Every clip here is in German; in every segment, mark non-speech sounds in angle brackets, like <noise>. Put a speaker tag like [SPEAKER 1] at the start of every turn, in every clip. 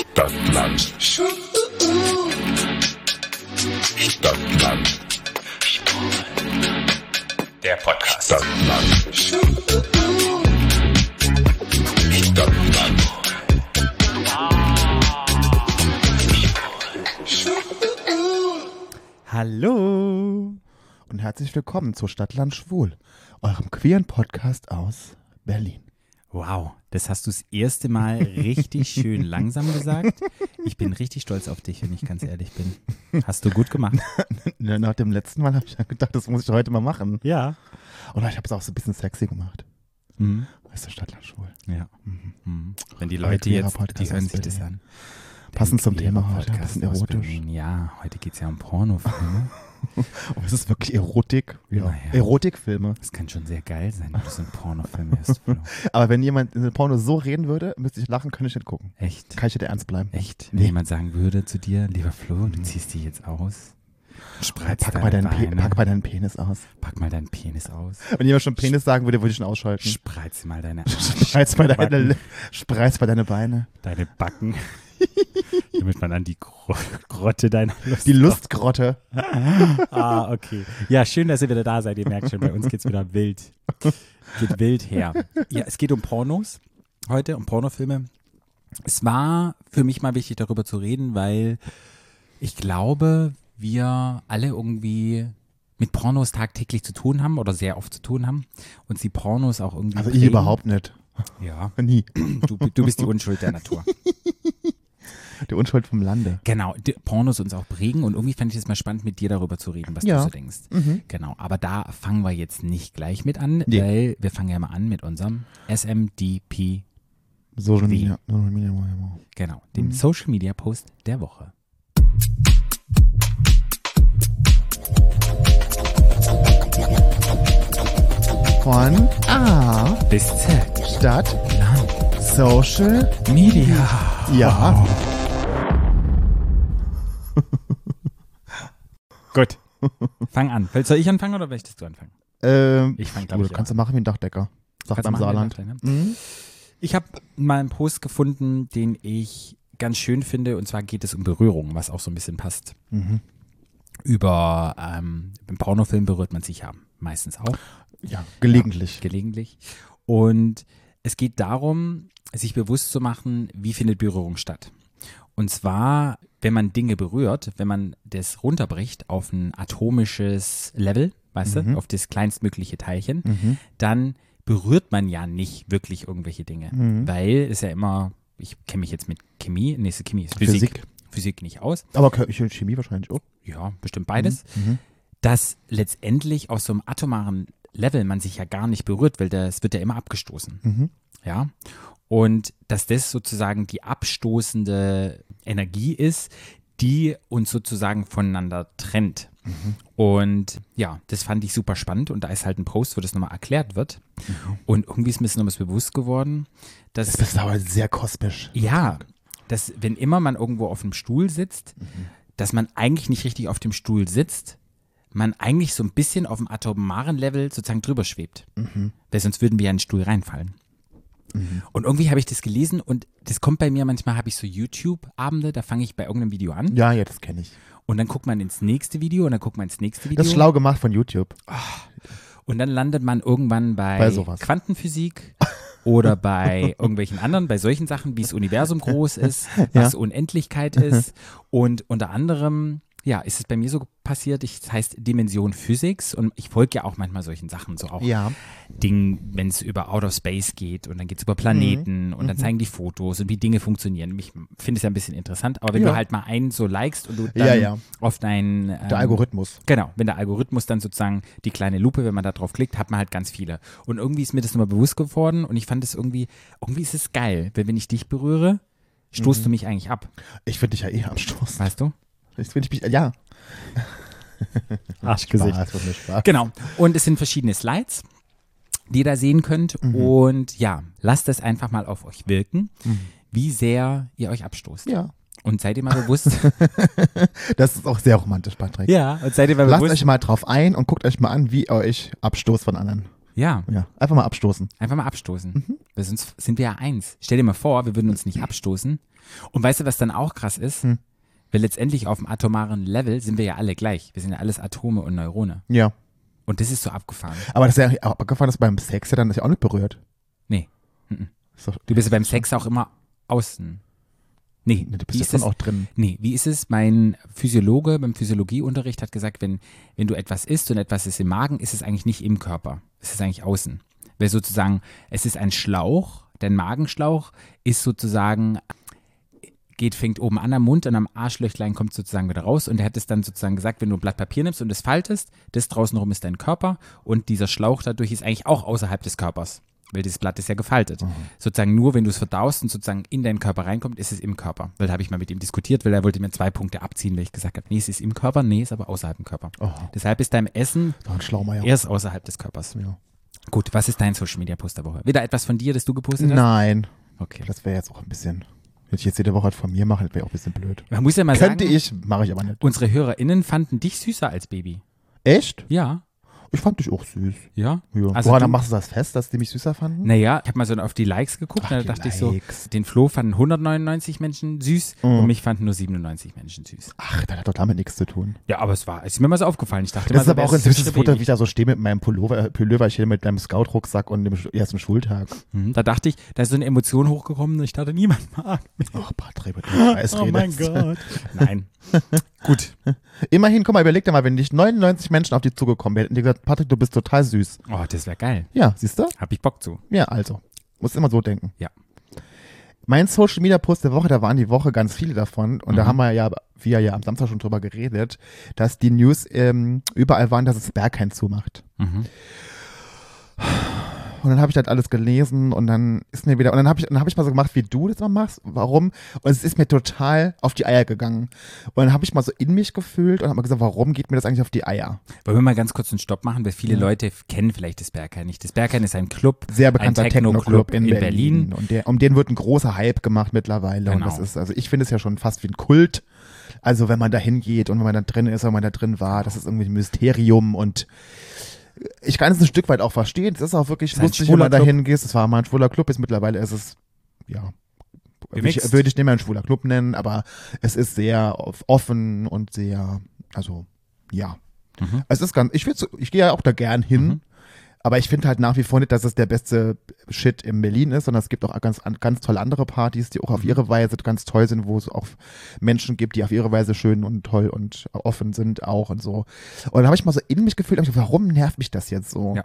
[SPEAKER 1] Stadtland. Stadtland.
[SPEAKER 2] Der Podcast.
[SPEAKER 1] Stadtland. Stadtland.
[SPEAKER 3] Hallo und herzlich willkommen zu Stadtland Schwul, eurem queeren Podcast aus Berlin.
[SPEAKER 2] Wow, das hast du das erste Mal richtig schön <laughs> langsam gesagt. Ich bin richtig stolz auf dich, wenn ich ganz ehrlich bin. Hast du gut gemacht. <laughs>
[SPEAKER 3] Nach dem letzten Mal habe ich gedacht, das muss ich heute mal machen.
[SPEAKER 2] Ja.
[SPEAKER 3] Und ich habe es auch so ein bisschen sexy gemacht.
[SPEAKER 2] Mhm.
[SPEAKER 3] Weißt du, Stadtland Schwul.
[SPEAKER 2] Ja. Mhm. Wenn die Leute jetzt,
[SPEAKER 3] Podcast
[SPEAKER 2] die hören sich das an.
[SPEAKER 3] Passend zum Thema heute, ein
[SPEAKER 2] Podcast
[SPEAKER 3] bisschen erotisch.
[SPEAKER 2] Ja, heute geht es ja um Pornofilme. <laughs> <laughs>
[SPEAKER 3] Oh, ist es wirklich Erotik? Ja.
[SPEAKER 2] Naja.
[SPEAKER 3] Erotikfilme.
[SPEAKER 2] Das kann schon sehr geil sein, wenn du so einen Pornofilm. Flo. <laughs>
[SPEAKER 3] Aber wenn jemand in einem Porno so reden würde, müsste ich lachen, könnte ich nicht gucken.
[SPEAKER 2] Echt?
[SPEAKER 3] Kann ich dir ernst bleiben?
[SPEAKER 2] Echt?
[SPEAKER 3] Nee.
[SPEAKER 2] Wenn jemand sagen würde zu dir, lieber Flo, du ziehst die jetzt aus. Spreizt
[SPEAKER 3] Pack mal,
[SPEAKER 2] deine
[SPEAKER 3] deinen
[SPEAKER 2] Beine.
[SPEAKER 3] pack mal deinen Penis aus.
[SPEAKER 2] Pack mal deinen Penis aus.
[SPEAKER 3] Wenn jemand schon Penis sagen würde, würde ich ihn ausschalten.
[SPEAKER 2] Spreiz mal deine <laughs>
[SPEAKER 3] Spreiz mal deine, spreiz mal deine Beine.
[SPEAKER 2] deine Backen. <laughs> Damit man an die Gro Grotte deiner Lust
[SPEAKER 3] Die Lustgrotte. <laughs>
[SPEAKER 2] Ah, okay. Ja, schön, dass ihr wieder da seid. Ihr merkt schon, bei uns geht's wieder wild. Geht wild her. Ja, es geht um Pornos heute, um Pornofilme. Es war für mich mal wichtig, darüber zu reden, weil ich glaube, wir alle irgendwie mit Pornos tagtäglich zu tun haben oder sehr oft zu tun haben und sie Pornos auch irgendwie.
[SPEAKER 3] Also ich
[SPEAKER 2] prägen.
[SPEAKER 3] überhaupt nicht.
[SPEAKER 2] Ja, <laughs>
[SPEAKER 3] Nie.
[SPEAKER 2] du, du bist die Unschuld der Natur.
[SPEAKER 3] Die Unschuld vom Lande.
[SPEAKER 2] Genau, Pornos uns auch prägen und irgendwie fand ich es mal spannend, mit dir darüber zu reden, was
[SPEAKER 3] Ja.
[SPEAKER 2] du so denkst. Genau, aber da fangen wir jetzt nicht gleich mit an,
[SPEAKER 3] Nee.
[SPEAKER 2] weil wir fangen ja mal an mit unserem SMDP,
[SPEAKER 3] Social? Media. Social Media.
[SPEAKER 2] Genau, dem
[SPEAKER 3] Mhm.
[SPEAKER 2] Social Media Post der Woche.
[SPEAKER 3] Von A,
[SPEAKER 2] Bis Z.
[SPEAKER 3] Stadt, Social.
[SPEAKER 2] Media.
[SPEAKER 3] Ja.
[SPEAKER 2] Gut. <laughs> Fang an. Soll ich anfangen oder möchtest du anfangen?
[SPEAKER 3] Ähm,
[SPEAKER 2] Ich fang,
[SPEAKER 3] du,
[SPEAKER 2] glaub ich,
[SPEAKER 3] kannst du
[SPEAKER 2] an.
[SPEAKER 3] machen wie ein Dachdecker. Sagt
[SPEAKER 2] du machen,
[SPEAKER 3] Saarland.
[SPEAKER 2] du
[SPEAKER 3] Mhm.
[SPEAKER 2] Ich habe mal einen Post gefunden, den ich ganz schön finde, und zwar geht es um Berührung, was auch so ein bisschen passt.
[SPEAKER 3] Mhm.
[SPEAKER 2] Über ähm, im Pornofilm berührt man sich ja meistens auch.
[SPEAKER 3] Ja, gelegentlich.
[SPEAKER 2] gelegentlich. Und es geht darum, sich bewusst zu machen, wie findet Berührung statt. Und zwar, wenn man Dinge berührt, wenn man das runterbricht auf ein atomisches Level, weißt
[SPEAKER 3] Mhm.
[SPEAKER 2] du, auf das kleinstmögliche Teilchen,
[SPEAKER 3] Mhm.
[SPEAKER 2] dann berührt man ja nicht wirklich irgendwelche Dinge.
[SPEAKER 3] Mhm.
[SPEAKER 2] Weil es ja immer, ich kenne mich jetzt mit Chemie, nächste Chemie ist Physik.
[SPEAKER 3] Physik.
[SPEAKER 2] Physik nicht aus.
[SPEAKER 3] Aber Chemie wahrscheinlich auch.
[SPEAKER 2] Ja, bestimmt beides
[SPEAKER 3] Mhm.
[SPEAKER 2] dass letztendlich auf so einem atomaren Level man sich ja gar nicht berührt, weil das wird ja immer abgestoßen.
[SPEAKER 3] Mhm.
[SPEAKER 2] Ja. Und dass das sozusagen die abstoßende Energie ist, die uns sozusagen voneinander trennt. Und ja, das fand ich super spannend und da ist halt ein Post, wo das nochmal erklärt wird. Und irgendwie ist mir das nochmal bewusst geworden, dass
[SPEAKER 3] Das ist aber sehr kosmisch.
[SPEAKER 2] ja, dass wenn immer man irgendwo auf einem Stuhl sitzt, dass man eigentlich nicht richtig auf dem Stuhl sitzt, man eigentlich so ein bisschen auf dem atomaren Level sozusagen drüber schwebt. Weil sonst würden wir ja in den Stuhl reinfallen. Und irgendwie habe ich das gelesen und das kommt bei mir, manchmal habe ich so YouTube-Abende, da fange ich bei irgendeinem Video an
[SPEAKER 3] Ja, ja, das kenne ich.
[SPEAKER 2] und dann guckt man ins nächste Video und dann guckt man ins nächste Video.
[SPEAKER 3] Das ist schlau gemacht von YouTube.
[SPEAKER 2] Und dann landet man irgendwann bei,
[SPEAKER 3] Bei.
[SPEAKER 2] Quantenphysik <laughs> oder bei irgendwelchen anderen, bei solchen Sachen, wie das Universum groß ist, <laughs> was Unendlichkeit ist. Und unter anderem, ja, ist es bei mir so passiert, ich, das heißt Dimension Physics und ich folge ja auch manchmal solchen Sachen, so auch
[SPEAKER 3] Ja.
[SPEAKER 2] Ding, wenn es über Outer Space geht und dann geht es über Planeten und dann zeigen die Fotos und wie Dinge funktionieren. Ich finde es ja ein bisschen interessant, aber wenn
[SPEAKER 3] Ja.
[SPEAKER 2] du halt mal einen so likest und du dann
[SPEAKER 3] Ja, ja.
[SPEAKER 2] auf dein ähm,
[SPEAKER 3] Der Algorithmus.
[SPEAKER 2] Genau, wenn der Algorithmus dann sozusagen die kleine Lupe, wenn man da drauf klickt, hat man halt ganz viele. Und irgendwie ist mir das nochmal bewusst geworden und ich fand es irgendwie, irgendwie ist es geil, weil wenn ich dich berühre, stoßt du mich eigentlich ab,
[SPEAKER 3] Ich finde dich ja eh am Stoß.
[SPEAKER 2] weißt du?
[SPEAKER 3] Ich finde ich mich, ja. <laughs>
[SPEAKER 2] Arschgesicht.
[SPEAKER 3] Spaß.
[SPEAKER 2] Genau. Und es sind verschiedene Slides, die ihr da sehen könnt. Und ja, lasst es einfach mal auf euch wirken, wie sehr ihr euch abstoßt.
[SPEAKER 3] Ja.
[SPEAKER 2] Und seid ihr mal bewusst. <laughs>
[SPEAKER 3] Das ist auch sehr romantisch, Patrick.
[SPEAKER 2] ja, und seid ihr mal
[SPEAKER 3] Lasst
[SPEAKER 2] bewusst.
[SPEAKER 3] euch mal drauf ein und guckt euch mal an, wie ihr euch abstoßt von anderen
[SPEAKER 2] Ja,
[SPEAKER 3] Ja, einfach mal abstoßen.
[SPEAKER 2] einfach mal abstoßen.
[SPEAKER 3] Mhm.
[SPEAKER 2] Weil sonst sind wir ja eins. Stell dir mal vor, wir würden uns nicht abstoßen. Und weißt du, was dann auch krass ist?
[SPEAKER 3] Hm.
[SPEAKER 2] Weil letztendlich auf dem atomaren Level sind wir ja alle gleich. Wir sind ja alles Atome und Neurone.
[SPEAKER 3] Ja.
[SPEAKER 2] Und das ist so abgefahren.
[SPEAKER 3] Aber das ist ja auch abgefahren, dass beim Sex ja dann das ja auch nicht berührt.
[SPEAKER 2] Nee. Mhm. Du bist ja beim Sex auch immer außen. Nee,
[SPEAKER 3] Nee, du
[SPEAKER 2] wie
[SPEAKER 3] bist ja
[SPEAKER 2] ist
[SPEAKER 3] auch drin.
[SPEAKER 2] Nee, wie ist es? Mein Physiologe beim Physiologieunterricht hat gesagt, wenn, wenn du etwas isst und etwas ist im Magen, ist es eigentlich nicht im Körper. Es ist eigentlich außen. Weil sozusagen, es ist ein Schlauch, dein Magenschlauch ist sozusagen, geht, fängt oben an am Mund und am Arschlöchlein kommt sozusagen wieder raus. Und er hat es dann sozusagen gesagt, wenn du ein Blatt Papier nimmst und es faltest, das draußen rum ist dein Körper und dieser Schlauch dadurch ist eigentlich auch außerhalb des Körpers. Weil dieses Blatt ist ja gefaltet. Sozusagen nur, wenn du es verdaust und sozusagen in deinen Körper reinkommt, ist es im Körper. Weil da habe ich mal mit ihm diskutiert, weil er wollte mir zwei Punkte abziehen, weil ich gesagt habe, nee, es ist im Körper, nee, ist aber außerhalb dem Körper.
[SPEAKER 3] Oh,
[SPEAKER 2] Deshalb ist dein Essen erst außerhalb des Körpers.
[SPEAKER 3] Ja.
[SPEAKER 2] Gut, was ist dein Social Media Post der Woche? Wieder etwas von dir, das du gepostet hast?
[SPEAKER 3] Nein.
[SPEAKER 2] Okay.
[SPEAKER 3] Das wäre jetzt auch ein bisschen. Wenn ich jetzt jede Woche was von mir mache, wäre auch ein bisschen blöd.
[SPEAKER 2] Man muss ja mal
[SPEAKER 3] Könnte
[SPEAKER 2] sagen,
[SPEAKER 3] ich, mache ich aber nicht.
[SPEAKER 2] unsere HörerInnen fanden dich süßer als Baby.
[SPEAKER 3] Echt?
[SPEAKER 2] Ja.
[SPEAKER 3] Ich fand dich auch süß.
[SPEAKER 2] Ja.
[SPEAKER 3] Ja.
[SPEAKER 2] Also
[SPEAKER 3] Woran
[SPEAKER 2] du-
[SPEAKER 3] machst du das fest, dass die mich süßer fanden?
[SPEAKER 2] Naja, ich habe mal so auf die Likes geguckt
[SPEAKER 3] Ach,
[SPEAKER 2] und da
[SPEAKER 3] die
[SPEAKER 2] dachte ich so,
[SPEAKER 3] Likes.
[SPEAKER 2] den Flo fanden 199 Menschen süß
[SPEAKER 3] Mhm.
[SPEAKER 2] und mich fanden nur 97 Menschen süß.
[SPEAKER 3] Ach, das hat doch damit nichts zu tun.
[SPEAKER 2] Ja, aber es war, es ist mir mal so aufgefallen. Ich dachte
[SPEAKER 3] Das
[SPEAKER 2] mal
[SPEAKER 3] ist aber auch ein süßes Foto, wie ich da so stehe mit meinem Pullover, Pulloverchen, mit deinem Scout-Rucksack und dem ersten Schultag.
[SPEAKER 2] Mhm, Da dachte ich, da ist so eine Emotion hochgekommen und ich dachte, niemand mag mich.
[SPEAKER 3] Ach, Patrick, mit dem <laughs> Scheiß
[SPEAKER 2] Oh mein. Gott. <laughs> Nein. Gut.
[SPEAKER 3] Immerhin, guck mal, überleg dir mal, wenn nicht 99 Menschen auf dich zugekommen wären, hätten die gesagt, Patrick, du bist total süß.
[SPEAKER 2] Oh, das wäre geil.
[SPEAKER 3] Ja, siehst du?
[SPEAKER 2] Hab ich Bock zu.
[SPEAKER 3] Ja, also. Muss immer so denken.
[SPEAKER 2] Ja.
[SPEAKER 3] Mein Social Media Post der Woche, da waren die Woche ganz viele davon. Und da
[SPEAKER 2] Mhm.
[SPEAKER 3] haben wir ja, wir ja am Samstag schon drüber geredet, dass die News ähm, überall waren, dass es Berghain zumacht.
[SPEAKER 2] Mhm.
[SPEAKER 3] Und dann habe ich das alles gelesen und dann ist mir wieder, und dann habe ich, dann habe ich mal so gemacht, wie du das mal machst. Warum? Und es ist mir total auf die Eier gegangen. Und dann habe ich mal so in mich gefühlt und habe mal gesagt, warum geht mir das eigentlich auf die Eier?
[SPEAKER 2] Wollen wir mal ganz kurz einen Stopp machen, weil viele
[SPEAKER 3] Ja.
[SPEAKER 2] Leute kennen vielleicht das Berghain nicht. Das Berghain ist ein Club,
[SPEAKER 3] Sehr bekannter
[SPEAKER 2] ein
[SPEAKER 3] Techno-Club
[SPEAKER 2] Techno-Club
[SPEAKER 3] in,
[SPEAKER 2] in
[SPEAKER 3] Berlin.
[SPEAKER 2] Berlin.
[SPEAKER 3] Und der, um den wird ein großer Hype gemacht mittlerweile. Und
[SPEAKER 2] Genau.
[SPEAKER 3] das ist, also ich finde es ja schon fast wie ein Kult. Also wenn man da hingeht und wenn man da drin ist, wenn man da drin war, das ist irgendwie ein Mysterium und ich kann es ein Stück weit auch verstehen. Es ist auch wirklich
[SPEAKER 2] ist
[SPEAKER 3] lustig, wenn man da hingehst. Es war mal ein schwuler Club, ist mittlerweile ist es, ja, ich,
[SPEAKER 2] Gemixt.
[SPEAKER 3] würde ich nicht mehr ein schwuler Club nennen, aber es ist sehr off- offen und sehr, also, ja.
[SPEAKER 2] Mhm.
[SPEAKER 3] Es ist ganz, ich, ich gehe ja auch da gern hin,
[SPEAKER 2] Mhm.
[SPEAKER 3] Aber ich finde halt nach wie vor nicht, dass es der beste Shit in Berlin ist, sondern es gibt auch ganz, an- ganz tolle andere Partys, die auch auf
[SPEAKER 2] Mhm.
[SPEAKER 3] ihre Weise ganz toll sind, wo es auch Menschen gibt, die auf ihre Weise schön und toll und offen sind auch und so. Und dann habe ich mal so in mich gefühlt, gedacht, warum nervt mich das jetzt so?
[SPEAKER 2] Ja.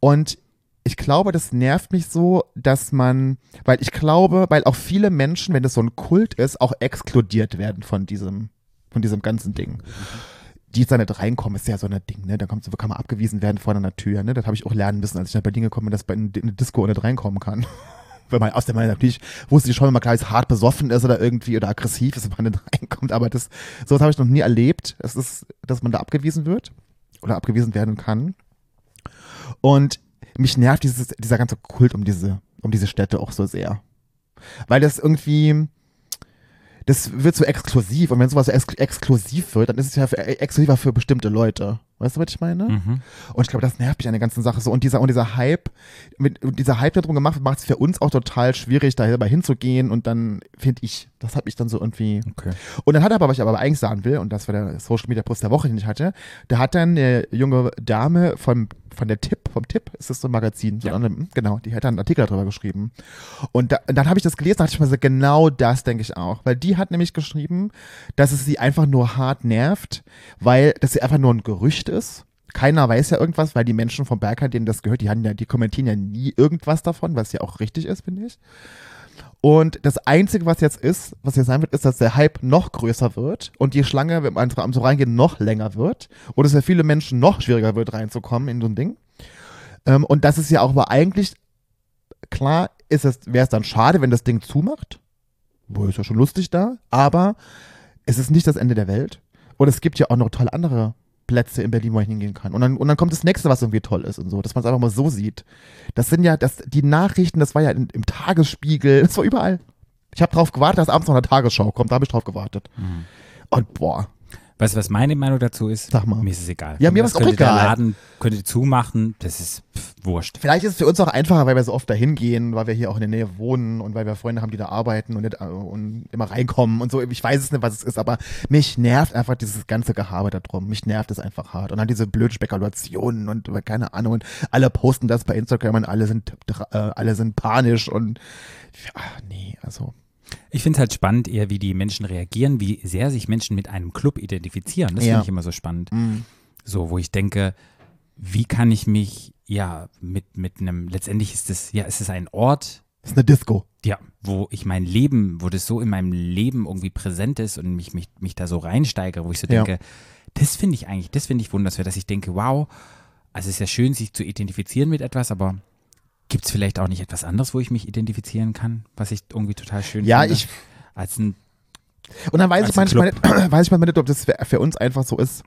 [SPEAKER 3] Und ich glaube, das nervt mich so, dass man, weil ich glaube, weil auch viele Menschen, wenn das so ein Kult ist, auch exkludiert werden von diesem, von diesem ganzen Ding. Die jetzt da nicht reinkommen, ist ja so ein Ding, ne? Da kommt, kann man abgewiesen werden vor einer Tür, ne? Das habe ich auch lernen müssen, als ich nach Berlin gekommen bin, dass man in eine Disco nicht reinkommen kann. <laughs> Wenn man aus der Meinung natürlich wusste ich schon, wenn man gleich hart besoffen ist oder irgendwie oder aggressiv ist, wenn man nicht <laughs> reinkommt, aber das, sowas habe ich noch nie erlebt. Es ist, dass man da abgewiesen wird oder abgewiesen werden kann. Und mich nervt dieses, dieser ganze Kult um diese, um diese Städte auch so sehr. Weil das irgendwie, das wird so exklusiv. Und wenn sowas so ex exklusiv wird, dann ist es ja für, exklusiver für bestimmte Leute. Weißt du, was ich meine?
[SPEAKER 2] Mhm.
[SPEAKER 3] Und ich glaube, das nervt mich an der ganzen Sache so. Und dieser, und dieser Hype, mit, und dieser Hype, der drum gemacht wird, macht es für uns auch total schwierig, da selber hinzugehen. Und dann finde ich, das hat mich dann so irgendwie.
[SPEAKER 2] Okay.
[SPEAKER 3] Und dann hat er aber, was ich aber eigentlich sagen will, und das war der Social Media Post der Woche, den ich hatte, da hat dann eine junge Dame vom, von der Tipp, vom Tipp, ist das so ein Magazin, so
[SPEAKER 2] Ja.
[SPEAKER 3] ein, genau, die hat dann einen Artikel darüber geschrieben. Und, da, und dann habe ich das gelesen, da dachte ich mir so, genau das denke ich auch. Weil die hat nämlich geschrieben, dass es sie einfach nur hart nervt, weil das sie einfach nur ein Gerücht ist. Keiner weiß ja irgendwas, weil die Menschen vom Berghain, denen das gehört, die, haben ja, die kommentieren ja nie irgendwas davon, was ja auch richtig ist, finde ich. Und das Einzige, was jetzt ist, was jetzt sein wird, ist, dass der Hype noch größer wird und die Schlange, wenn man am so reingehen, noch länger wird und es für viele Menschen noch schwieriger wird, reinzukommen in so ein Ding. Ähm, und das ist ja auch aber eigentlich, klar, wäre es dann schade, wenn das Ding zumacht. Wo ist ja schon lustig da, aber es ist nicht das Ende der Welt. Und es gibt ja auch noch tolle andere Plätze in Berlin, wo ich hingehen kann. Und dann, und dann kommt das nächste, was irgendwie toll ist und so, dass man es einfach mal so sieht. Das sind ja, das, die Nachrichten, das war ja in, im Tagesspiegel, das war überall. Ich habe drauf gewartet, dass abends noch eine Tagesschau kommt, da habe ich drauf gewartet.
[SPEAKER 2] Mhm.
[SPEAKER 3] Und boah,
[SPEAKER 2] Weißt du, was meine Meinung dazu ist?
[SPEAKER 3] Sag mal.
[SPEAKER 2] Mir ist es egal.
[SPEAKER 3] Ja, mir ist auch
[SPEAKER 2] könnte Der
[SPEAKER 3] egal.
[SPEAKER 2] Laden könnte zumachen, das ist pff, wurscht.
[SPEAKER 3] Vielleicht ist es für uns auch einfacher, weil wir so oft dahin gehen, weil wir hier auch in der Nähe wohnen und weil wir Freunde haben, die da arbeiten und, nicht, äh, und immer reinkommen und so. Ich weiß es nicht, was es ist, aber mich nervt einfach dieses ganze Gehabe da drum. Mich nervt es einfach hart. Und dann diese blöden Spekulationen und keine Ahnung. Und alle posten das bei Instagram und alle sind, äh, alle sind panisch und ach, nee, also.
[SPEAKER 2] Ich finde es halt spannend, eher wie die Menschen reagieren, wie sehr sich Menschen mit einem Club identifizieren. Das
[SPEAKER 3] Ja.
[SPEAKER 2] finde ich immer so spannend.
[SPEAKER 3] mm.
[SPEAKER 2] So, wo ich denke, wie kann ich mich, ja, mit, mit einem, letztendlich ist es, ja, es ist ein Ort,
[SPEAKER 3] Das ist eine Disco.
[SPEAKER 2] ja, wo ich mein Leben, wo das so in meinem Leben irgendwie präsent ist und mich, mich, mich da so reinsteigere, wo ich so
[SPEAKER 3] Ja.
[SPEAKER 2] denke, das finde ich eigentlich, das finde ich wunderswert, dass ich denke, wow, also es ist ja schön, sich zu identifizieren mit etwas, aber gibt es vielleicht auch nicht etwas anderes, wo ich mich identifizieren kann, was ich irgendwie total schön
[SPEAKER 3] Ja,
[SPEAKER 2] finde?
[SPEAKER 3] ich,
[SPEAKER 2] Als ein,
[SPEAKER 3] Und dann weiß ich manchmal nicht, <clears throat> weiß ich manchmal nicht, ob das für, für uns einfach so ist,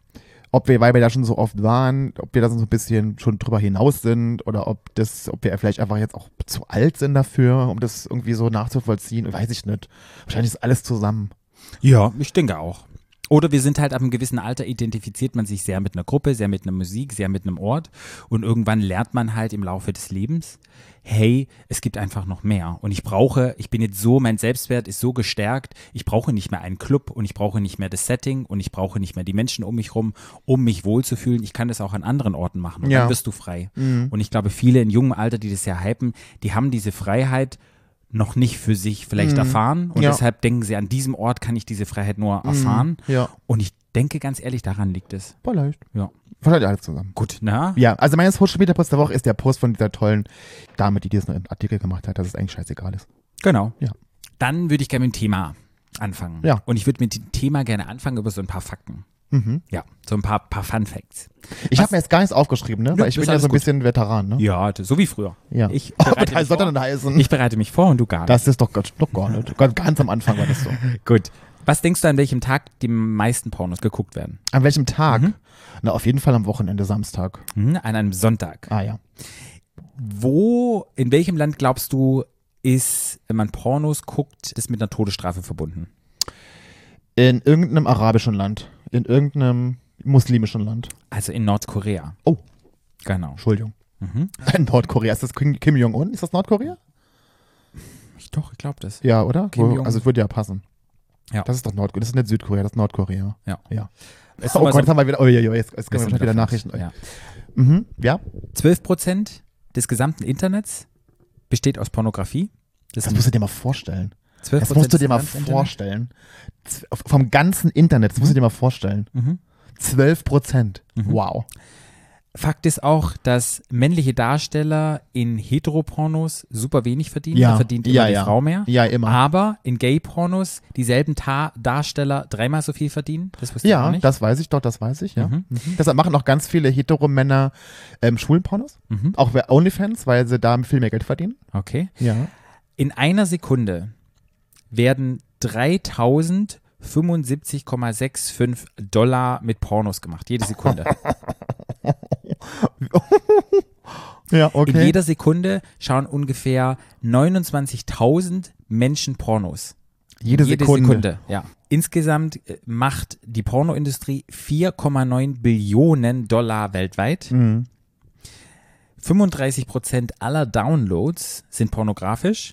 [SPEAKER 3] ob wir, weil wir da schon so oft waren, ob wir da so ein bisschen schon drüber hinaus sind oder ob das, ob wir vielleicht einfach jetzt auch zu alt sind dafür, um das irgendwie so nachzuvollziehen, weiß ich nicht. Wahrscheinlich ist alles zusammen.
[SPEAKER 2] ja, ich denke auch. Oder wir sind halt ab einem gewissen Alter, identifiziert man sich sehr mit einer Gruppe, sehr mit einer Musik, sehr mit einem Ort. Und irgendwann lernt man halt im Laufe des Lebens, hey, es gibt einfach noch mehr. Und ich brauche, ich bin jetzt so, mein Selbstwert ist so gestärkt, ich brauche nicht mehr einen Club und ich brauche nicht mehr das Setting und ich brauche nicht mehr die Menschen um mich rum, um mich wohlzufühlen. Ich kann das auch an anderen Orten machen. Und
[SPEAKER 3] Ja.
[SPEAKER 2] dann wirst du frei. Und ich glaube, viele in jungem Alter, die das ja hypen, die haben diese Freiheit noch nicht für sich vielleicht erfahren. Und
[SPEAKER 3] Ja.
[SPEAKER 2] deshalb denken sie, an diesem Ort kann ich diese Freiheit nur erfahren.
[SPEAKER 3] Ja.
[SPEAKER 2] Und ich denke ganz ehrlich, daran liegt es.
[SPEAKER 3] Vielleicht.
[SPEAKER 2] Ja.
[SPEAKER 3] Wahrscheinlich alles zusammen.
[SPEAKER 2] Gut, na?
[SPEAKER 3] Ja, also mein Social Media Post der Woche ist der Post von dieser tollen Dame, die diesen Artikel gemacht hat, dass es eigentlich scheißegal ist.
[SPEAKER 2] Genau.
[SPEAKER 3] Ja.
[SPEAKER 2] Dann würde ich gerne mit dem Thema anfangen.
[SPEAKER 3] Ja.
[SPEAKER 2] Und ich würde mit dem Thema gerne anfangen über so ein paar Fakten.
[SPEAKER 3] Mhm.
[SPEAKER 2] Ja, so ein paar, paar Fun Facts.
[SPEAKER 3] Ich habe mir jetzt gar nichts aufgeschrieben, ne?
[SPEAKER 2] Nö,
[SPEAKER 3] Weil ich
[SPEAKER 2] ist
[SPEAKER 3] bin ja so ein
[SPEAKER 2] gut.
[SPEAKER 3] bisschen Veteran, ne?
[SPEAKER 2] Ja, so wie früher.
[SPEAKER 3] Ja.
[SPEAKER 2] Ich <laughs>
[SPEAKER 3] Oh,
[SPEAKER 2] bereite, mich vor,
[SPEAKER 3] denn heißen?
[SPEAKER 2] ich bereite mich vor und du gar nicht.
[SPEAKER 3] Das ist doch, doch gar nicht. Ganz- am Anfang war das so. <laughs>
[SPEAKER 2] Gut. Was denkst du, an welchem Tag die meisten Pornos geguckt werden?
[SPEAKER 3] An welchem Tag?
[SPEAKER 2] Mhm.
[SPEAKER 3] Na, auf jeden Fall am Wochenende, Samstag.
[SPEAKER 2] Hm, an einem Sonntag.
[SPEAKER 3] Ah ja.
[SPEAKER 2] Wo, in welchem Land glaubst du, ist, wenn man Pornos guckt, das mit einer Todesstrafe verbunden?
[SPEAKER 3] In irgendeinem arabischen Land. In irgendeinem muslimischen Land.
[SPEAKER 2] Also in Nordkorea.
[SPEAKER 3] Oh.
[SPEAKER 2] Genau.
[SPEAKER 3] Entschuldigung.
[SPEAKER 2] Mhm.
[SPEAKER 3] In <laughs> Nordkorea. Ist das Kim, Jong-un? Ist das Nordkorea?
[SPEAKER 2] Ich, doch, ich glaube das.
[SPEAKER 3] Ja, oder? Wo, also es würde ja passen.
[SPEAKER 2] Ja.
[SPEAKER 3] Das ist doch Nordkorea. Das ist nicht Südkorea, das ist Nordkorea.
[SPEAKER 2] Ja.
[SPEAKER 3] Ja.
[SPEAKER 2] Ist
[SPEAKER 3] Oh Gott,
[SPEAKER 2] so-
[SPEAKER 3] jetzt haben wir wieder, oh, ja, jetzt, jetzt
[SPEAKER 2] Wir
[SPEAKER 3] kommen wieder Nachrichten.
[SPEAKER 2] Ja.
[SPEAKER 3] Mhm. Ja,
[SPEAKER 2] 12 Prozent des gesamten Internets besteht aus Pornografie.
[SPEAKER 3] das musst du dir mal vorstellen.
[SPEAKER 2] 12
[SPEAKER 3] Das musst du dir mal vorstellen. Z- Vom ganzen Internet, das musst du dir mal vorstellen.
[SPEAKER 2] Mhm.
[SPEAKER 3] 12 Prozent.
[SPEAKER 2] Mhm.
[SPEAKER 3] Wow.
[SPEAKER 2] Fakt ist auch, dass männliche Darsteller in Heteropornos super wenig verdienen.
[SPEAKER 3] Ja.
[SPEAKER 2] Da verdient immer
[SPEAKER 3] Ja,
[SPEAKER 2] die
[SPEAKER 3] ja.
[SPEAKER 2] Frau mehr.
[SPEAKER 3] Ja, immer.
[SPEAKER 2] Aber in Gay-Pornos dieselben Ta Darsteller dreimal so viel verdienen. Das wusste ich auch
[SPEAKER 3] Ja,
[SPEAKER 2] nicht.
[SPEAKER 3] das weiß ich doch, das weiß ich, ja.
[SPEAKER 2] Mhm.
[SPEAKER 3] Mhm. Deshalb machen auch ganz viele Hetero-Männer ähm, Schwulenpornos.
[SPEAKER 2] Mhm.
[SPEAKER 3] Auch OnlyFans, weil sie da viel mehr Geld verdienen.
[SPEAKER 2] Okay.
[SPEAKER 3] Ja.
[SPEAKER 2] In einer Sekunde werden 3075,65 Dollar mit Pornos gemacht. Jede Sekunde. <laughs>
[SPEAKER 3] Ja,
[SPEAKER 2] In
[SPEAKER 3] okay.
[SPEAKER 2] jeder Sekunde schauen ungefähr 29.000 Menschen Pornos.
[SPEAKER 3] Jede,
[SPEAKER 2] Jede
[SPEAKER 3] Sekunde.
[SPEAKER 2] Sekunde. ja. Insgesamt äh, macht die Pornoindustrie 4,9 Billionen Dollar weltweit.
[SPEAKER 3] Mhm.
[SPEAKER 2] 35 Prozent aller Downloads sind pornografisch.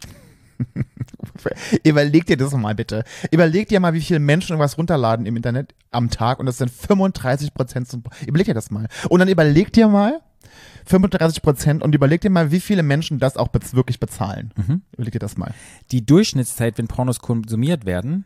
[SPEAKER 2] <laughs>
[SPEAKER 3] Überleg dir das mal bitte. Überleg dir mal, wie viele Menschen irgendwas runterladen im Internet am Tag und das sind 35 Prozent. Überleg dir das mal. Und dann überleg dir mal 35 Prozent und überleg dir mal, wie viele Menschen das auch wirklich bezahlen.
[SPEAKER 2] Mhm.
[SPEAKER 3] Überleg dir das mal.
[SPEAKER 2] Die Durchschnittszeit, wenn Pornos konsumiert werden,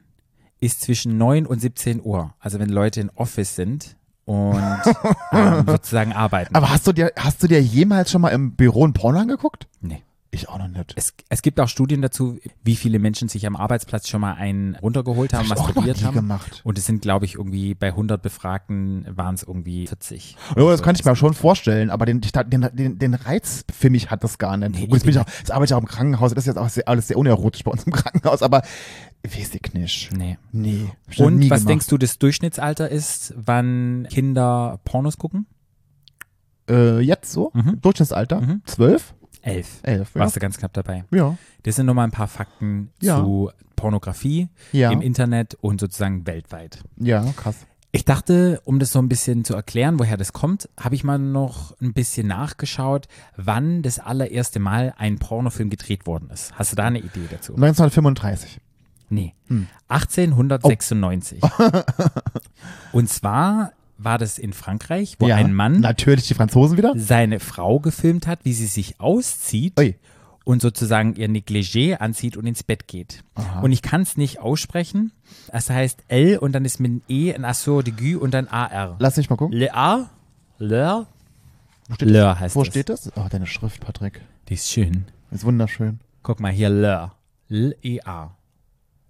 [SPEAKER 2] ist zwischen 9 und 17 Uhr. Also wenn Leute in Office sind und <laughs> ähm, sozusagen arbeiten.
[SPEAKER 3] Aber hast du dir, hast du dir jemals schon mal im Büro ein Porno angeguckt?
[SPEAKER 2] nee.
[SPEAKER 3] Ich auch noch nicht.
[SPEAKER 2] Es, es gibt auch Studien dazu, wie viele Menschen sich am Arbeitsplatz schon mal einen runtergeholt haben, was probiert haben.
[SPEAKER 3] gemacht.
[SPEAKER 2] Und es sind, glaube ich, irgendwie bei 100 Befragten waren es irgendwie 40.
[SPEAKER 3] Ja, das kann ich mir schon vorstellen, aber den, den, den, den Reiz für mich hat das gar nicht.
[SPEAKER 2] Nee,
[SPEAKER 3] Gut, jetzt, bin ich auch, jetzt arbeite ich auch im Krankenhaus, das ist jetzt auch sehr, alles sehr unerotisch bei uns im <laughs> Krankenhaus, aber weiß ich nicht.
[SPEAKER 2] Nee.
[SPEAKER 3] Nee.
[SPEAKER 2] Und was
[SPEAKER 3] gemacht.
[SPEAKER 2] denkst du, das Durchschnittsalter ist, wann Kinder Pornos gucken?
[SPEAKER 3] Äh, jetzt so?
[SPEAKER 2] Mhm.
[SPEAKER 3] Durchschnittsalter?
[SPEAKER 2] Mhm. Elf.
[SPEAKER 3] Elf, ja.
[SPEAKER 2] Warst du ganz knapp dabei.
[SPEAKER 3] Ja.
[SPEAKER 2] Das sind nochmal ein paar Fakten
[SPEAKER 3] Ja.
[SPEAKER 2] zu Pornografie
[SPEAKER 3] Ja.
[SPEAKER 2] im Internet und sozusagen weltweit.
[SPEAKER 3] Ja, krass.
[SPEAKER 2] Ich dachte, um das so ein bisschen zu erklären, woher das kommt, habe ich mal noch ein bisschen nachgeschaut, wann das allererste Mal ein Pornofilm gedreht worden ist. Hast du da eine Idee dazu?
[SPEAKER 3] 1935.
[SPEAKER 2] Nee. 1896. <laughs> Und zwar war das in Frankreich, wo
[SPEAKER 3] ja.
[SPEAKER 2] ein Mann
[SPEAKER 3] Natürlich die Franzosen wieder.
[SPEAKER 2] seine Frau gefilmt hat, wie sie sich auszieht
[SPEAKER 3] Ui.
[SPEAKER 2] und sozusagen ihr Negligé anzieht und ins Bett geht. Und ich kann es nicht aussprechen. Es heißt L und dann ist mit einem E ein Assur d'aigu und dann AR.
[SPEAKER 3] Lass mich mal gucken.
[SPEAKER 2] Le A? Le?
[SPEAKER 3] Wo steht,
[SPEAKER 2] Le
[SPEAKER 3] das?
[SPEAKER 2] heißt
[SPEAKER 3] Wo
[SPEAKER 2] das.
[SPEAKER 3] steht das? Oh, deine Schrift, Patrick.
[SPEAKER 2] Die ist schön.
[SPEAKER 3] Ist wunderschön.
[SPEAKER 2] Guck mal hier, Le. L-E-A.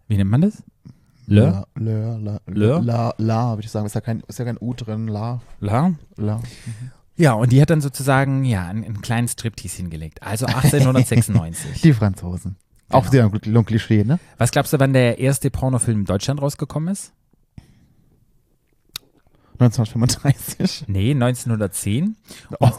[SPEAKER 2] Wie nennt man das? Le?
[SPEAKER 3] La, la,
[SPEAKER 2] Le?
[SPEAKER 3] la, la, würde ich sagen. Ist ja kein, ist ja kein U drin. La,
[SPEAKER 2] La?
[SPEAKER 3] la.
[SPEAKER 2] Ja, und die hat dann sozusagen, ja, einen, einen kleinen Striptease hingelegt. Also <laughs> 1896.
[SPEAKER 3] Die Franzosen. Auch
[SPEAKER 2] Genau.
[SPEAKER 3] sehr ein Gl- Klischee, ne?
[SPEAKER 2] Was glaubst du, wann der erste Pornofilm in Deutschland rausgekommen ist?
[SPEAKER 3] 1935.
[SPEAKER 2] Nee, 1910.
[SPEAKER 3] Oh.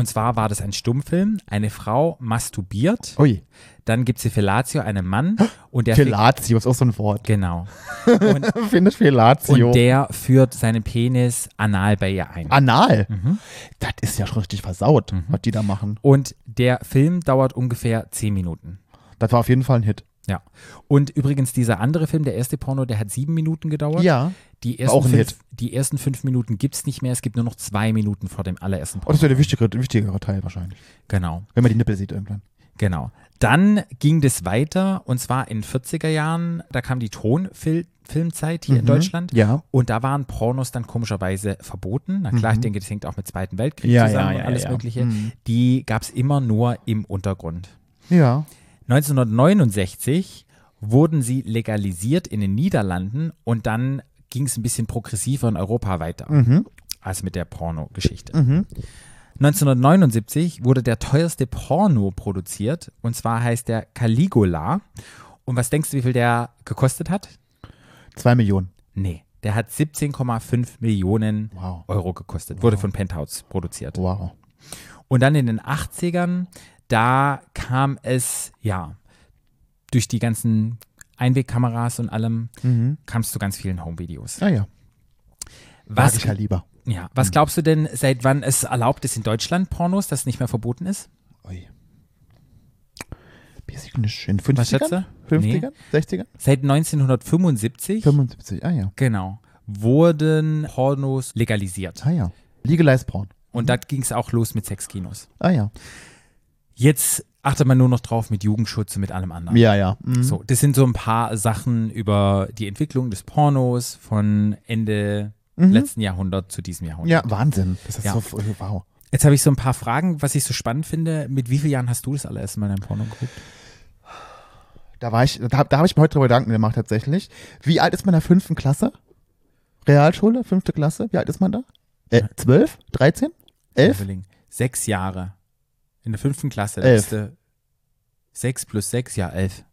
[SPEAKER 2] Und zwar war das ein Stummfilm. Eine Frau masturbiert.
[SPEAKER 3] Ui.
[SPEAKER 2] Dann gibt es Fellatio, einen Mann. Und der
[SPEAKER 3] Fellatio ist auch so ein Wort.
[SPEAKER 2] Genau. <laughs> Und,
[SPEAKER 3] Fellatio.
[SPEAKER 2] und der führt seinen Penis anal bei ihr ein.
[SPEAKER 3] Anal.
[SPEAKER 2] Mhm.
[SPEAKER 3] Das ist ja schon richtig versaut, was die da machen.
[SPEAKER 2] Und der Film dauert ungefähr 10 Minuten.
[SPEAKER 3] Das war auf jeden Fall ein Hit.
[SPEAKER 2] Ja. Und übrigens, dieser andere Film, der erste Porno, der hat sieben Minuten gedauert.
[SPEAKER 3] Ja.
[SPEAKER 2] Die ersten,
[SPEAKER 3] auch ein
[SPEAKER 2] fünf,
[SPEAKER 3] Hit.
[SPEAKER 2] die ersten fünf Minuten gibt es nicht mehr. Es gibt nur noch zwei Minuten vor dem allerersten
[SPEAKER 3] Oh,
[SPEAKER 2] Porno.
[SPEAKER 3] das wäre der wichtigere, wichtigere Teil wahrscheinlich.
[SPEAKER 2] Genau.
[SPEAKER 3] Wenn man die Nippel sieht irgendwann.
[SPEAKER 2] Genau. Dann ging das weiter und zwar in 40er Jahren, da kam die Tonfilmzeit hier in Deutschland.
[SPEAKER 3] Mhm. Ja.
[SPEAKER 2] Und da waren Pornos dann komischerweise verboten. Na klar, ich denke, das hängt auch mit Zweiten Weltkrieg
[SPEAKER 3] Mhm. Ja,
[SPEAKER 2] zusammen
[SPEAKER 3] ja,
[SPEAKER 2] und
[SPEAKER 3] ja,
[SPEAKER 2] alles
[SPEAKER 3] ja.
[SPEAKER 2] Mögliche.
[SPEAKER 3] Mhm.
[SPEAKER 2] Die gab es immer nur im Untergrund.
[SPEAKER 3] Ja.
[SPEAKER 2] 1969 wurden sie legalisiert in den Niederlanden und dann ging es ein bisschen progressiver in Europa weiter.
[SPEAKER 3] Mhm.
[SPEAKER 2] Also mit der Porno-Geschichte. 1979 wurde der teuerste Porno produziert und zwar heißt der Caligula. Und was denkst du, wie viel der gekostet hat?
[SPEAKER 3] Zwei Millionen.
[SPEAKER 2] Nee, der hat 17,5 Millionen
[SPEAKER 3] Wow.
[SPEAKER 2] Euro gekostet. Wurde von Penthouse produziert.
[SPEAKER 3] Wow.
[SPEAKER 2] Und dann in den 80ern, da kam es, ja, durch die ganzen Einwegkameras und allem,
[SPEAKER 3] Mhm.
[SPEAKER 2] kam es zu ganz vielen Home-Videos.
[SPEAKER 3] Ah ja. Mag
[SPEAKER 2] Was,
[SPEAKER 3] ich ja lieber.
[SPEAKER 2] ja, was glaubst du denn, seit wann es erlaubt ist in Deutschland Pornos, dass es nicht mehr verboten ist?
[SPEAKER 3] Ui. Nicht. In 50ern?
[SPEAKER 2] Was schätzt du?
[SPEAKER 3] 50ern? 60ern?
[SPEAKER 2] Seit 1975,
[SPEAKER 3] 75. Ah ja.
[SPEAKER 2] genau, wurden Pornos legalisiert.
[SPEAKER 3] Ah ja. Legalized Porn.
[SPEAKER 2] Und da ging es auch los mit Sexkinos.
[SPEAKER 3] Ah ja.
[SPEAKER 2] Jetzt achtet man nur noch drauf mit Jugendschutz und mit allem anderen.
[SPEAKER 3] Ja, ja. Mhm.
[SPEAKER 2] So, das sind so ein paar Sachen über die Entwicklung des Pornos von Ende letzten Jahrhundert zu diesem Jahrhundert.
[SPEAKER 3] Mhm. Ja, Wahnsinn. Das ist
[SPEAKER 2] Ja.
[SPEAKER 3] so, wow.
[SPEAKER 2] Jetzt habe ich so ein paar Fragen, was ich so spannend finde. Mit wie vielen Jahren hast du das allererste Mal dein Porno geguckt?
[SPEAKER 3] Da war ich, da, da habe ich mir heute drüber Gedanken gemacht tatsächlich. Wie alt ist man in der fünften Klasse? Realschule, fünfte Klasse? Wie alt ist man da? Äh, zwölf? Dreizehn? Elf?
[SPEAKER 2] Sechs Jahre. In der fünften Klasse.
[SPEAKER 3] Elf.
[SPEAKER 2] bist du Sechs plus sechs, ja, elf.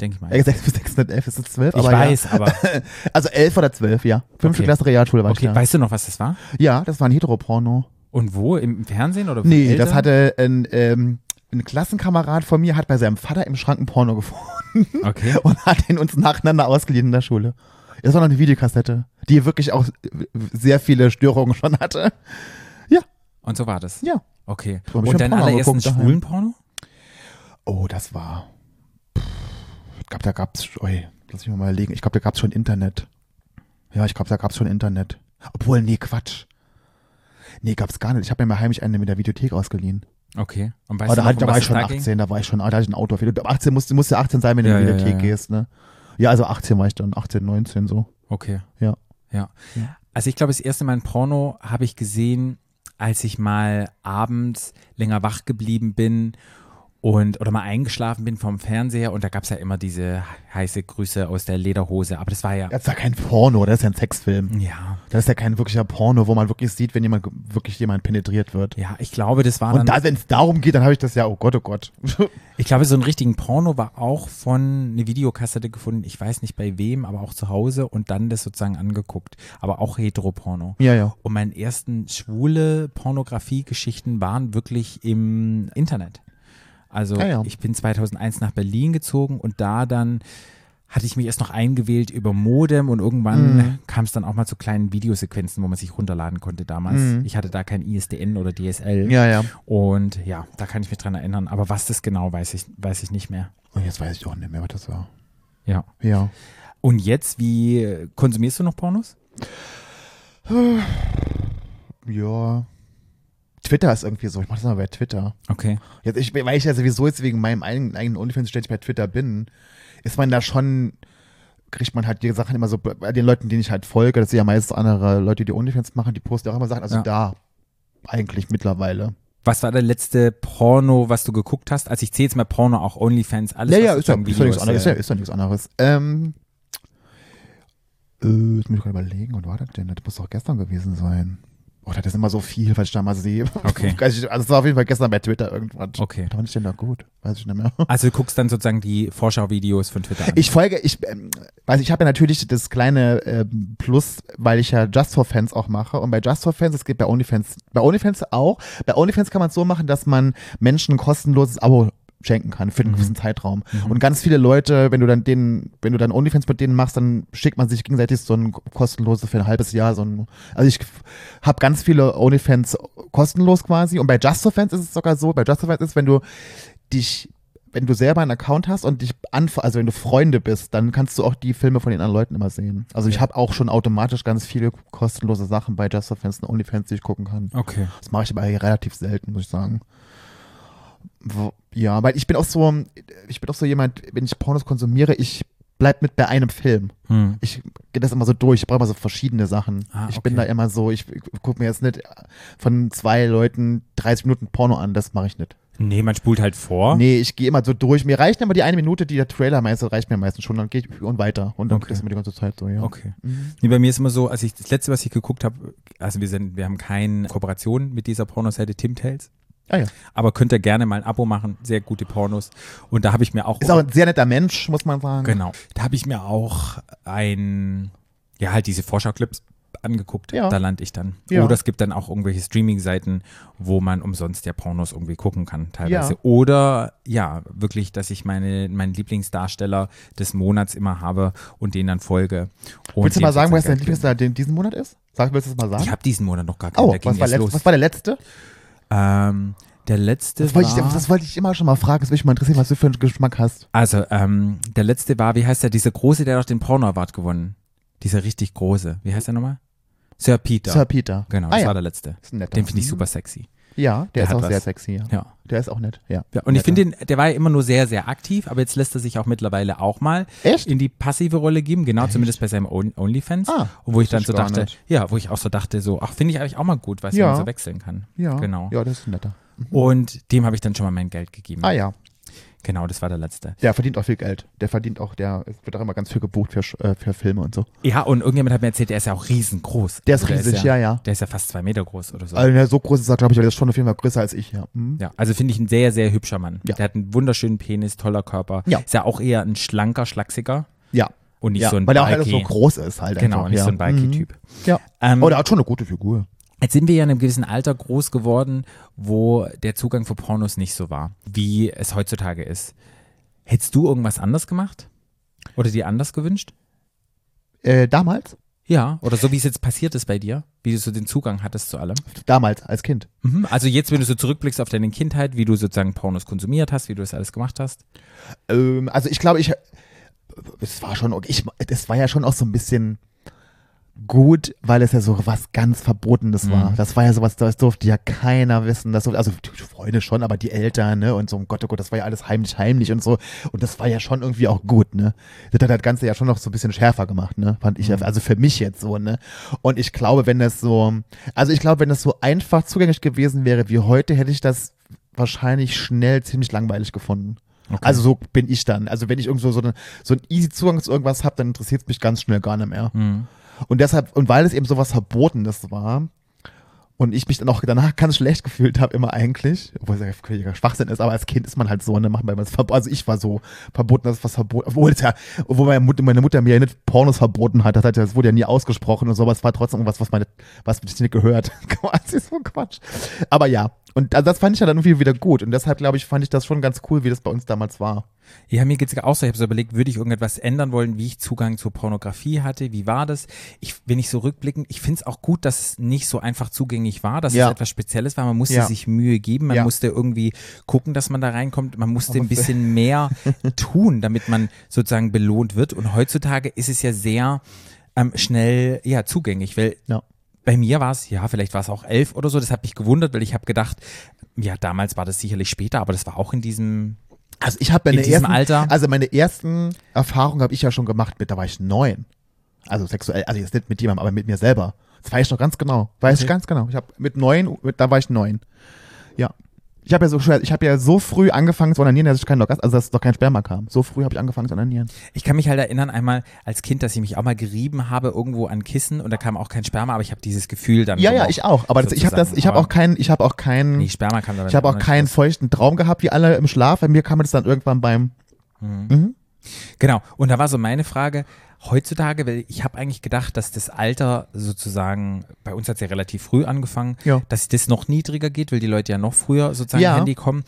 [SPEAKER 2] Denke ich mal.
[SPEAKER 3] Äh, sechs bis sechs, nicht elf, ist es zwölf?
[SPEAKER 2] ich
[SPEAKER 3] aber
[SPEAKER 2] weiß,
[SPEAKER 3] Ja.
[SPEAKER 2] aber <laughs>
[SPEAKER 3] Also elf oder zwölf, ja. Fünfte
[SPEAKER 2] Okay.
[SPEAKER 3] Klasse Realschule war ich
[SPEAKER 2] okay, weißt du noch, was das war?
[SPEAKER 3] Ja, das war ein Heteroporno.
[SPEAKER 2] Und wo? Im Fernsehen oder
[SPEAKER 3] Nee,
[SPEAKER 2] Eltern?
[SPEAKER 3] das hatte ein, ähm, ein Klassenkamerad von mir, hat bei seinem Vater im Schrank ein Porno gefunden
[SPEAKER 2] Okay. <laughs>
[SPEAKER 3] und hat ihn uns nacheinander ausgeliehen in der Schule. Das war noch eine Videokassette, die wirklich auch sehr viele Störungen schon hatte.
[SPEAKER 2] Und so war das.
[SPEAKER 3] Ja.
[SPEAKER 2] Okay. Und dein allerersten schwulen Porno?
[SPEAKER 3] Oh, das war. Pff, Ich glaube, da gab's. Ui, lass mich mal überlegen. Ich glaube, da gab's schon Internet. Ja, ich glaube, da gab's schon Internet. Obwohl, nee, Quatsch. Nee, gab's gar nicht. Ich habe mir mal heimlich eine mit der Videothek ausgeliehen.
[SPEAKER 2] Okay. Und weißt
[SPEAKER 3] Aber da,
[SPEAKER 2] noch,
[SPEAKER 3] halt, da war ich
[SPEAKER 2] es
[SPEAKER 3] schon
[SPEAKER 2] da ging?
[SPEAKER 3] 18, da war ich schon, da hatte ich ein Auto. Ab 18 musste, musste 18 sein, wenn du
[SPEAKER 2] Ja,
[SPEAKER 3] in die
[SPEAKER 2] ja,
[SPEAKER 3] Videothek
[SPEAKER 2] ja, ja.
[SPEAKER 3] gehst, ne? Ja, also 18 war ich dann, 18, 19 so.
[SPEAKER 2] Okay.
[SPEAKER 3] Ja.
[SPEAKER 2] Ja.
[SPEAKER 3] Ja.
[SPEAKER 2] Also ich glaube, das erste Mal ein Porno habe ich gesehen, als ich mal abends länger wach geblieben bin und oder mal eingeschlafen bin vom Fernseher und da gab es ja immer diese heiße Grüße aus der Lederhose. Aber das war ja.
[SPEAKER 3] Das ist ja kein Porno, das ist ja ein Sexfilm.
[SPEAKER 2] Ja,
[SPEAKER 3] Das ist ja kein wirklicher Porno, wo man wirklich sieht, wenn jemand wirklich jemand penetriert wird.
[SPEAKER 2] ja, ich glaube, das war
[SPEAKER 3] Und da, wenn es darum geht, dann habe ich das ja, oh Gott, oh Gott. <laughs>
[SPEAKER 2] Ich glaube, so einen richtigen Porno war auch von eine Videokassette gefunden. Ich weiß nicht bei wem, aber auch zu Hause und dann das sozusagen angeguckt. Aber auch Heteroporno.
[SPEAKER 3] ja, ja.
[SPEAKER 2] Und meine ersten schwule Pornografie-Geschichten waren wirklich im Internet. Also
[SPEAKER 3] Ah ja.
[SPEAKER 2] ich bin 2001 nach Berlin gezogen und da dann hatte ich mich erst noch eingewählt über Modem und irgendwann
[SPEAKER 3] Mhm.
[SPEAKER 2] kam es dann auch mal zu kleinen Videosequenzen, wo man sich runterladen konnte damals.
[SPEAKER 3] Mhm.
[SPEAKER 2] Ich hatte da kein ISDN oder DSL.
[SPEAKER 3] Ja, ja.
[SPEAKER 2] Und ja, da kann ich mich dran erinnern. Aber was das genau, weiß ich, weiß ich nicht mehr.
[SPEAKER 3] Und jetzt weiß ich auch nicht mehr, was das war.
[SPEAKER 2] Ja.
[SPEAKER 3] Ja.
[SPEAKER 2] Und jetzt, wie äh, konsumierst du noch Pornos?
[SPEAKER 3] Ja. Twitter ist irgendwie so. Ich mach das mal bei Twitter.
[SPEAKER 2] Okay.
[SPEAKER 3] Jetzt, ich, weil ich ja sowieso jetzt wegen meinem eigenen, eigenen OnlyFans ständig bei Twitter bin, ist man da schon, kriegt man halt die Sachen immer so, bei den Leuten, denen ich halt folge, das sind ja meistens andere Leute, die OnlyFans machen, die posten auch immer Sachen, also
[SPEAKER 2] Ja.
[SPEAKER 3] da eigentlich mittlerweile.
[SPEAKER 2] Was war der letzte Porno, was du geguckt hast? Also ich zähle jetzt mal Porno, auch Onlyfans, alles
[SPEAKER 3] ja, ja, ist ja, ist ja nichts anderes. Ist ja, ist ja nichts anderes. Ähm, äh, jetzt muss ich gerade überlegen, was war das denn? Das muss doch gestern gewesen sein. Oh, das ist immer so viel, was ich da mal sehe. <laughs>
[SPEAKER 2] Okay.
[SPEAKER 3] Also es war auf jeden Fall gestern bei Twitter irgendwas.
[SPEAKER 2] Okay.
[SPEAKER 3] Da war ich denn da gut? Weiß ich nicht mehr. <laughs>
[SPEAKER 2] Also du guckst dann sozusagen die Vorschau-Videos von Twitter an.
[SPEAKER 3] Ich folge, ich, ähm, also ich habe ja natürlich das kleine ähm, Plus, weil ich ja Just for Fans auch mache. Und bei Just for Fans, es geht bei OnlyFans, bei OnlyFans auch. Bei OnlyFans kann man es so machen, dass man Menschen ein kostenloses Abo schenken kann für einen gewissen Zeitraum. Und ganz viele Leute, wenn du dann den, wenn du dann OnlyFans mit denen machst, dann schickt man sich gegenseitig so ein kostenloses für ein halbes Jahr. So ein, also ich habe ganz viele OnlyFans kostenlos quasi. Und bei Just for Fans ist es sogar so, bei Just for Fans ist, wenn du dich wenn du selber einen Account hast und dich anf also wenn du Freunde bist, dann kannst du auch die Filme von den anderen Leuten immer sehen. Also ich habe auch schon automatisch ganz viele kostenlose Sachen bei Just for Fans und OnlyFans, die ich gucken kann.
[SPEAKER 2] okay.
[SPEAKER 3] Das mache ich aber relativ selten, muss ich sagen. Ja, weil ich bin auch so, ich bin auch so jemand, wenn ich Pornos konsumiere, ich bleib mit bei einem Film.
[SPEAKER 2] Hm.
[SPEAKER 3] Ich gehe das immer so durch, ich brauche immer so verschiedene Sachen.
[SPEAKER 2] Ah,
[SPEAKER 3] ich bin
[SPEAKER 2] okay.
[SPEAKER 3] da immer so, ich, gucke mir jetzt nicht von zwei Leuten 30 Minuten Porno an, das mache ich nicht.
[SPEAKER 2] Nee, man spult halt vor.
[SPEAKER 3] Nee, ich gehe immer so durch. Mir reicht aber die eine Minute, die der Trailer meistens, reicht mir meistens schon. Dann gehe ich und weiter. Und dann
[SPEAKER 2] Okay.
[SPEAKER 3] okay. ist immer die ganze Zeit so, ja.
[SPEAKER 2] Okay.
[SPEAKER 3] Mhm.
[SPEAKER 2] Nee, bei mir ist immer so, als ich das letzte, was ich geguckt habe, also wir sind, wir haben keine Kooperation mit dieser Pornoseite Tim Tales,
[SPEAKER 3] Ah ja.
[SPEAKER 2] aber könnt ihr gerne mal ein Abo machen, sehr gute Pornos. Und da habe ich mir auch,
[SPEAKER 3] Ist auch ein sehr netter Mensch, muss man sagen.
[SPEAKER 2] genau, da habe ich mir auch ein, ja halt diese Vorschau-Clips angeguckt.
[SPEAKER 3] Ja.
[SPEAKER 2] Da lande ich dann.
[SPEAKER 3] Ja.
[SPEAKER 2] Oder es gibt dann auch irgendwelche Streaming-Seiten, wo man umsonst ja Pornos irgendwie gucken kann, teilweise.
[SPEAKER 3] Ja.
[SPEAKER 2] Oder ja, wirklich, dass ich meine, meinen Lieblingsdarsteller des Monats immer habe und denen dann folge. Und
[SPEAKER 3] Willst du mal sagen, was
[SPEAKER 2] sozusagen
[SPEAKER 3] dein. Lieblingsjahr den diesen Monat ist? Sag, willst du das mal sagen?
[SPEAKER 2] Ich habe diesen Monat noch gar keinen.
[SPEAKER 3] oh, was war, letzt, was war der letzte?
[SPEAKER 2] Ähm, der letzte
[SPEAKER 3] Das wollte, ich,
[SPEAKER 2] war,
[SPEAKER 3] das wollte ich immer schon mal fragen. Das würde mich mal interessieren, was du für einen Geschmack hast.
[SPEAKER 2] also ähm, der letzte war, wie heißt der, dieser große, der doch den Porno Award gewonnen. Dieser richtig große. Wie heißt der nochmal? Sir Peter.
[SPEAKER 3] Sir Peter.
[SPEAKER 2] Genau,
[SPEAKER 3] ah,
[SPEAKER 2] das
[SPEAKER 3] ja.
[SPEAKER 2] war der letzte. Den finde ich super sexy.
[SPEAKER 3] Ja, der,
[SPEAKER 2] Der
[SPEAKER 3] ist auch
[SPEAKER 2] was.
[SPEAKER 3] sehr sexy, ja.
[SPEAKER 2] Ja.
[SPEAKER 3] Der ist auch nett, ja.
[SPEAKER 2] ja und ich finde den, der war ja immer nur sehr, sehr aktiv, aber jetzt lässt er sich auch mittlerweile auch mal
[SPEAKER 3] Echt?
[SPEAKER 2] in die passive Rolle geben, genau, zumindest bei seinem On Onlyfans.
[SPEAKER 3] Ah,
[SPEAKER 2] und wo ich dann so dachte,
[SPEAKER 3] nicht.
[SPEAKER 2] ja, wo ich auch so dachte, so, ach, finde ich eigentlich auch mal gut, weil
[SPEAKER 3] Ja.
[SPEAKER 2] man so wechseln kann.
[SPEAKER 3] Ja,
[SPEAKER 2] Genau.
[SPEAKER 3] Ja, das ist netter.
[SPEAKER 2] Und dem habe ich dann schon mal mein Geld gegeben.
[SPEAKER 3] Ah ja,
[SPEAKER 2] Genau, das war der letzte.
[SPEAKER 3] der verdient auch viel Geld. Der verdient auch, der wird auch immer ganz viel gebucht für, äh, für Filme und so.
[SPEAKER 2] Ja, und irgendjemand hat mir erzählt, der ist ja auch riesengroß.
[SPEAKER 3] Der ist
[SPEAKER 2] Also
[SPEAKER 3] riesig,
[SPEAKER 2] ja,
[SPEAKER 3] ja, ja.
[SPEAKER 2] Der ist ja fast zwei Meter groß oder so.
[SPEAKER 3] Also, der so groß ist er, glaube ich, aber der ist schon auf jeden Fall größer als ich, ja. Mhm.
[SPEAKER 2] ja, also finde ich ein sehr, sehr hübscher Mann.
[SPEAKER 3] Ja.
[SPEAKER 2] Der hat einen wunderschönen Penis, toller Körper.
[SPEAKER 3] Ja.
[SPEAKER 2] Ist ja auch eher ein schlanker, schlachsiger
[SPEAKER 3] Ja.
[SPEAKER 2] und nicht
[SPEAKER 3] ja.
[SPEAKER 2] so ein
[SPEAKER 3] Weil er auch
[SPEAKER 2] bulky-
[SPEAKER 3] alles so groß ist halt
[SPEAKER 2] Genau,
[SPEAKER 3] einfach.
[SPEAKER 2] nicht
[SPEAKER 3] ja.
[SPEAKER 2] so ein Bulky-Typ.
[SPEAKER 3] Mhm. Ja.
[SPEAKER 2] Ähm,
[SPEAKER 3] Aber der hat schon eine gute Figur.
[SPEAKER 2] Jetzt sind wir ja in einem gewissen Alter groß geworden, wo der Zugang für Pornos nicht so war, wie es heutzutage ist. Hättest du irgendwas anders gemacht? Oder dir anders gewünscht?
[SPEAKER 3] Äh, damals?
[SPEAKER 2] Ja, oder so wie es jetzt passiert ist bei dir, wie du so den Zugang hattest zu allem.
[SPEAKER 3] Damals, als Kind.
[SPEAKER 2] Mhm. Also jetzt, wenn du so zurückblickst auf deine Kindheit, wie du sozusagen Pornos konsumiert hast, wie du das alles gemacht hast.
[SPEAKER 3] Ähm, also ich glaube, ich es war schon. Ich, es war ja schon auch so ein bisschen gut, weil es ja so was ganz Verbotenes war.
[SPEAKER 2] Mhm.
[SPEAKER 3] Das war ja sowas, das durfte ja keiner wissen. Das durfte, also die Freunde schon, aber die Eltern, ne? Und so, um Gott, oh Gott, das war ja alles heimlich, heimlich und so. Und das war ja schon irgendwie auch gut, ne? Das hat das Ganze ja schon noch so ein bisschen schärfer gemacht, ne? Fand ich,
[SPEAKER 2] Mhm.
[SPEAKER 3] also für mich jetzt so, ne? Und ich glaube, wenn das so, also ich glaube, wenn das so einfach zugänglich gewesen wäre wie heute, hätte ich das wahrscheinlich schnell ziemlich langweilig gefunden.
[SPEAKER 2] Okay.
[SPEAKER 3] Also so bin ich dann. Also wenn ich irgendwo so, eine, so einen easy Zugang zu irgendwas habe, dann interessiert es mich ganz schnell gar nicht mehr.
[SPEAKER 2] Mhm.
[SPEAKER 3] Und deshalb, und weil es eben sowas Verbotenes war und ich mich dann auch danach <laughs> ganz schlecht gefühlt habe, immer eigentlich, obwohl es ja völliger Schwachsinn ist, aber als Kind ist man halt so, ne, macht man was verboten. Also ich war so verboten, dass was verboten, obwohl es ja, obwohl meine Mutter, meine Mutter mir ja nicht Pornos verboten hat, das, hat ja, das wurde ja nie ausgesprochen und so, aber es war trotzdem irgendwas, was meine, was mich nicht gehört. <laughs> Quasi so Quatsch. Aber ja. Und also das fand ich ja dann irgendwie wieder gut. Und deshalb, glaube ich, fand ich das schon ganz cool, wie das bei uns damals war.
[SPEAKER 2] Ja, mir geht's auch so. Ich habe so überlegt, würde ich irgendetwas ändern wollen, wie ich Zugang zur Pornografie hatte? Wie war das? Ich, wenn ich so rückblickend, ich finde es auch gut, dass es nicht so einfach zugänglich war, dass
[SPEAKER 3] Ja.
[SPEAKER 2] es etwas Spezielles war. Man musste
[SPEAKER 3] Ja.
[SPEAKER 2] sich Mühe geben, man
[SPEAKER 3] Ja.
[SPEAKER 2] musste irgendwie gucken, dass man da reinkommt. Man musste ein bisschen mehr <laughs> tun, damit man sozusagen belohnt wird. Und heutzutage ist es ja sehr ähm, schnell ja zugänglich, weil. Bei mir war es, ja, vielleicht war es auch elf oder so. Das hat mich gewundert, weil ich habe gedacht, ja, damals war das sicherlich später, aber das war auch in diesem
[SPEAKER 3] Also ich habe meine
[SPEAKER 2] In diesem
[SPEAKER 3] ersten,
[SPEAKER 2] Alter?
[SPEAKER 3] also meine ersten Erfahrungen habe ich ja schon gemacht mit, da war ich neun. Also sexuell, also jetzt nicht mit jemandem, aber mit mir selber. Das weiß ich noch ganz genau. Weiß ich
[SPEAKER 2] Okay.
[SPEAKER 3] ganz genau. Ich habe mit neun, mit, da war ich neun. Ja. Ich habe ja so ich habe ja so früh angefangen zu onanieren, dass ich kein Orgasmus, also dass doch kein Sperma kam. So früh habe ich angefangen zu onanieren.
[SPEAKER 2] Ich kann mich halt erinnern, einmal als Kind, dass ich mich auch mal gerieben habe irgendwo an Kissen und da kam auch kein Sperma, aber ich habe dieses Gefühl dann.
[SPEAKER 3] Ja, ja, ich auch. Aber das, ich habe das, ich habe auch keinen, ich habe auch keinen,
[SPEAKER 2] Nee, Sperma kam
[SPEAKER 3] ich habe auch keinen feuchten Traum gehabt, wie alle im Schlaf. Bei mir kam das dann irgendwann beim,
[SPEAKER 2] Genau. Und da war so meine Frage, heutzutage, weil ich habe eigentlich gedacht, dass das Alter sozusagen, bei uns hat es ja relativ früh angefangen,
[SPEAKER 3] Ja.
[SPEAKER 2] dass das noch niedriger geht, weil die Leute ja noch früher sozusagen
[SPEAKER 3] Ja.
[SPEAKER 2] Handy kommen.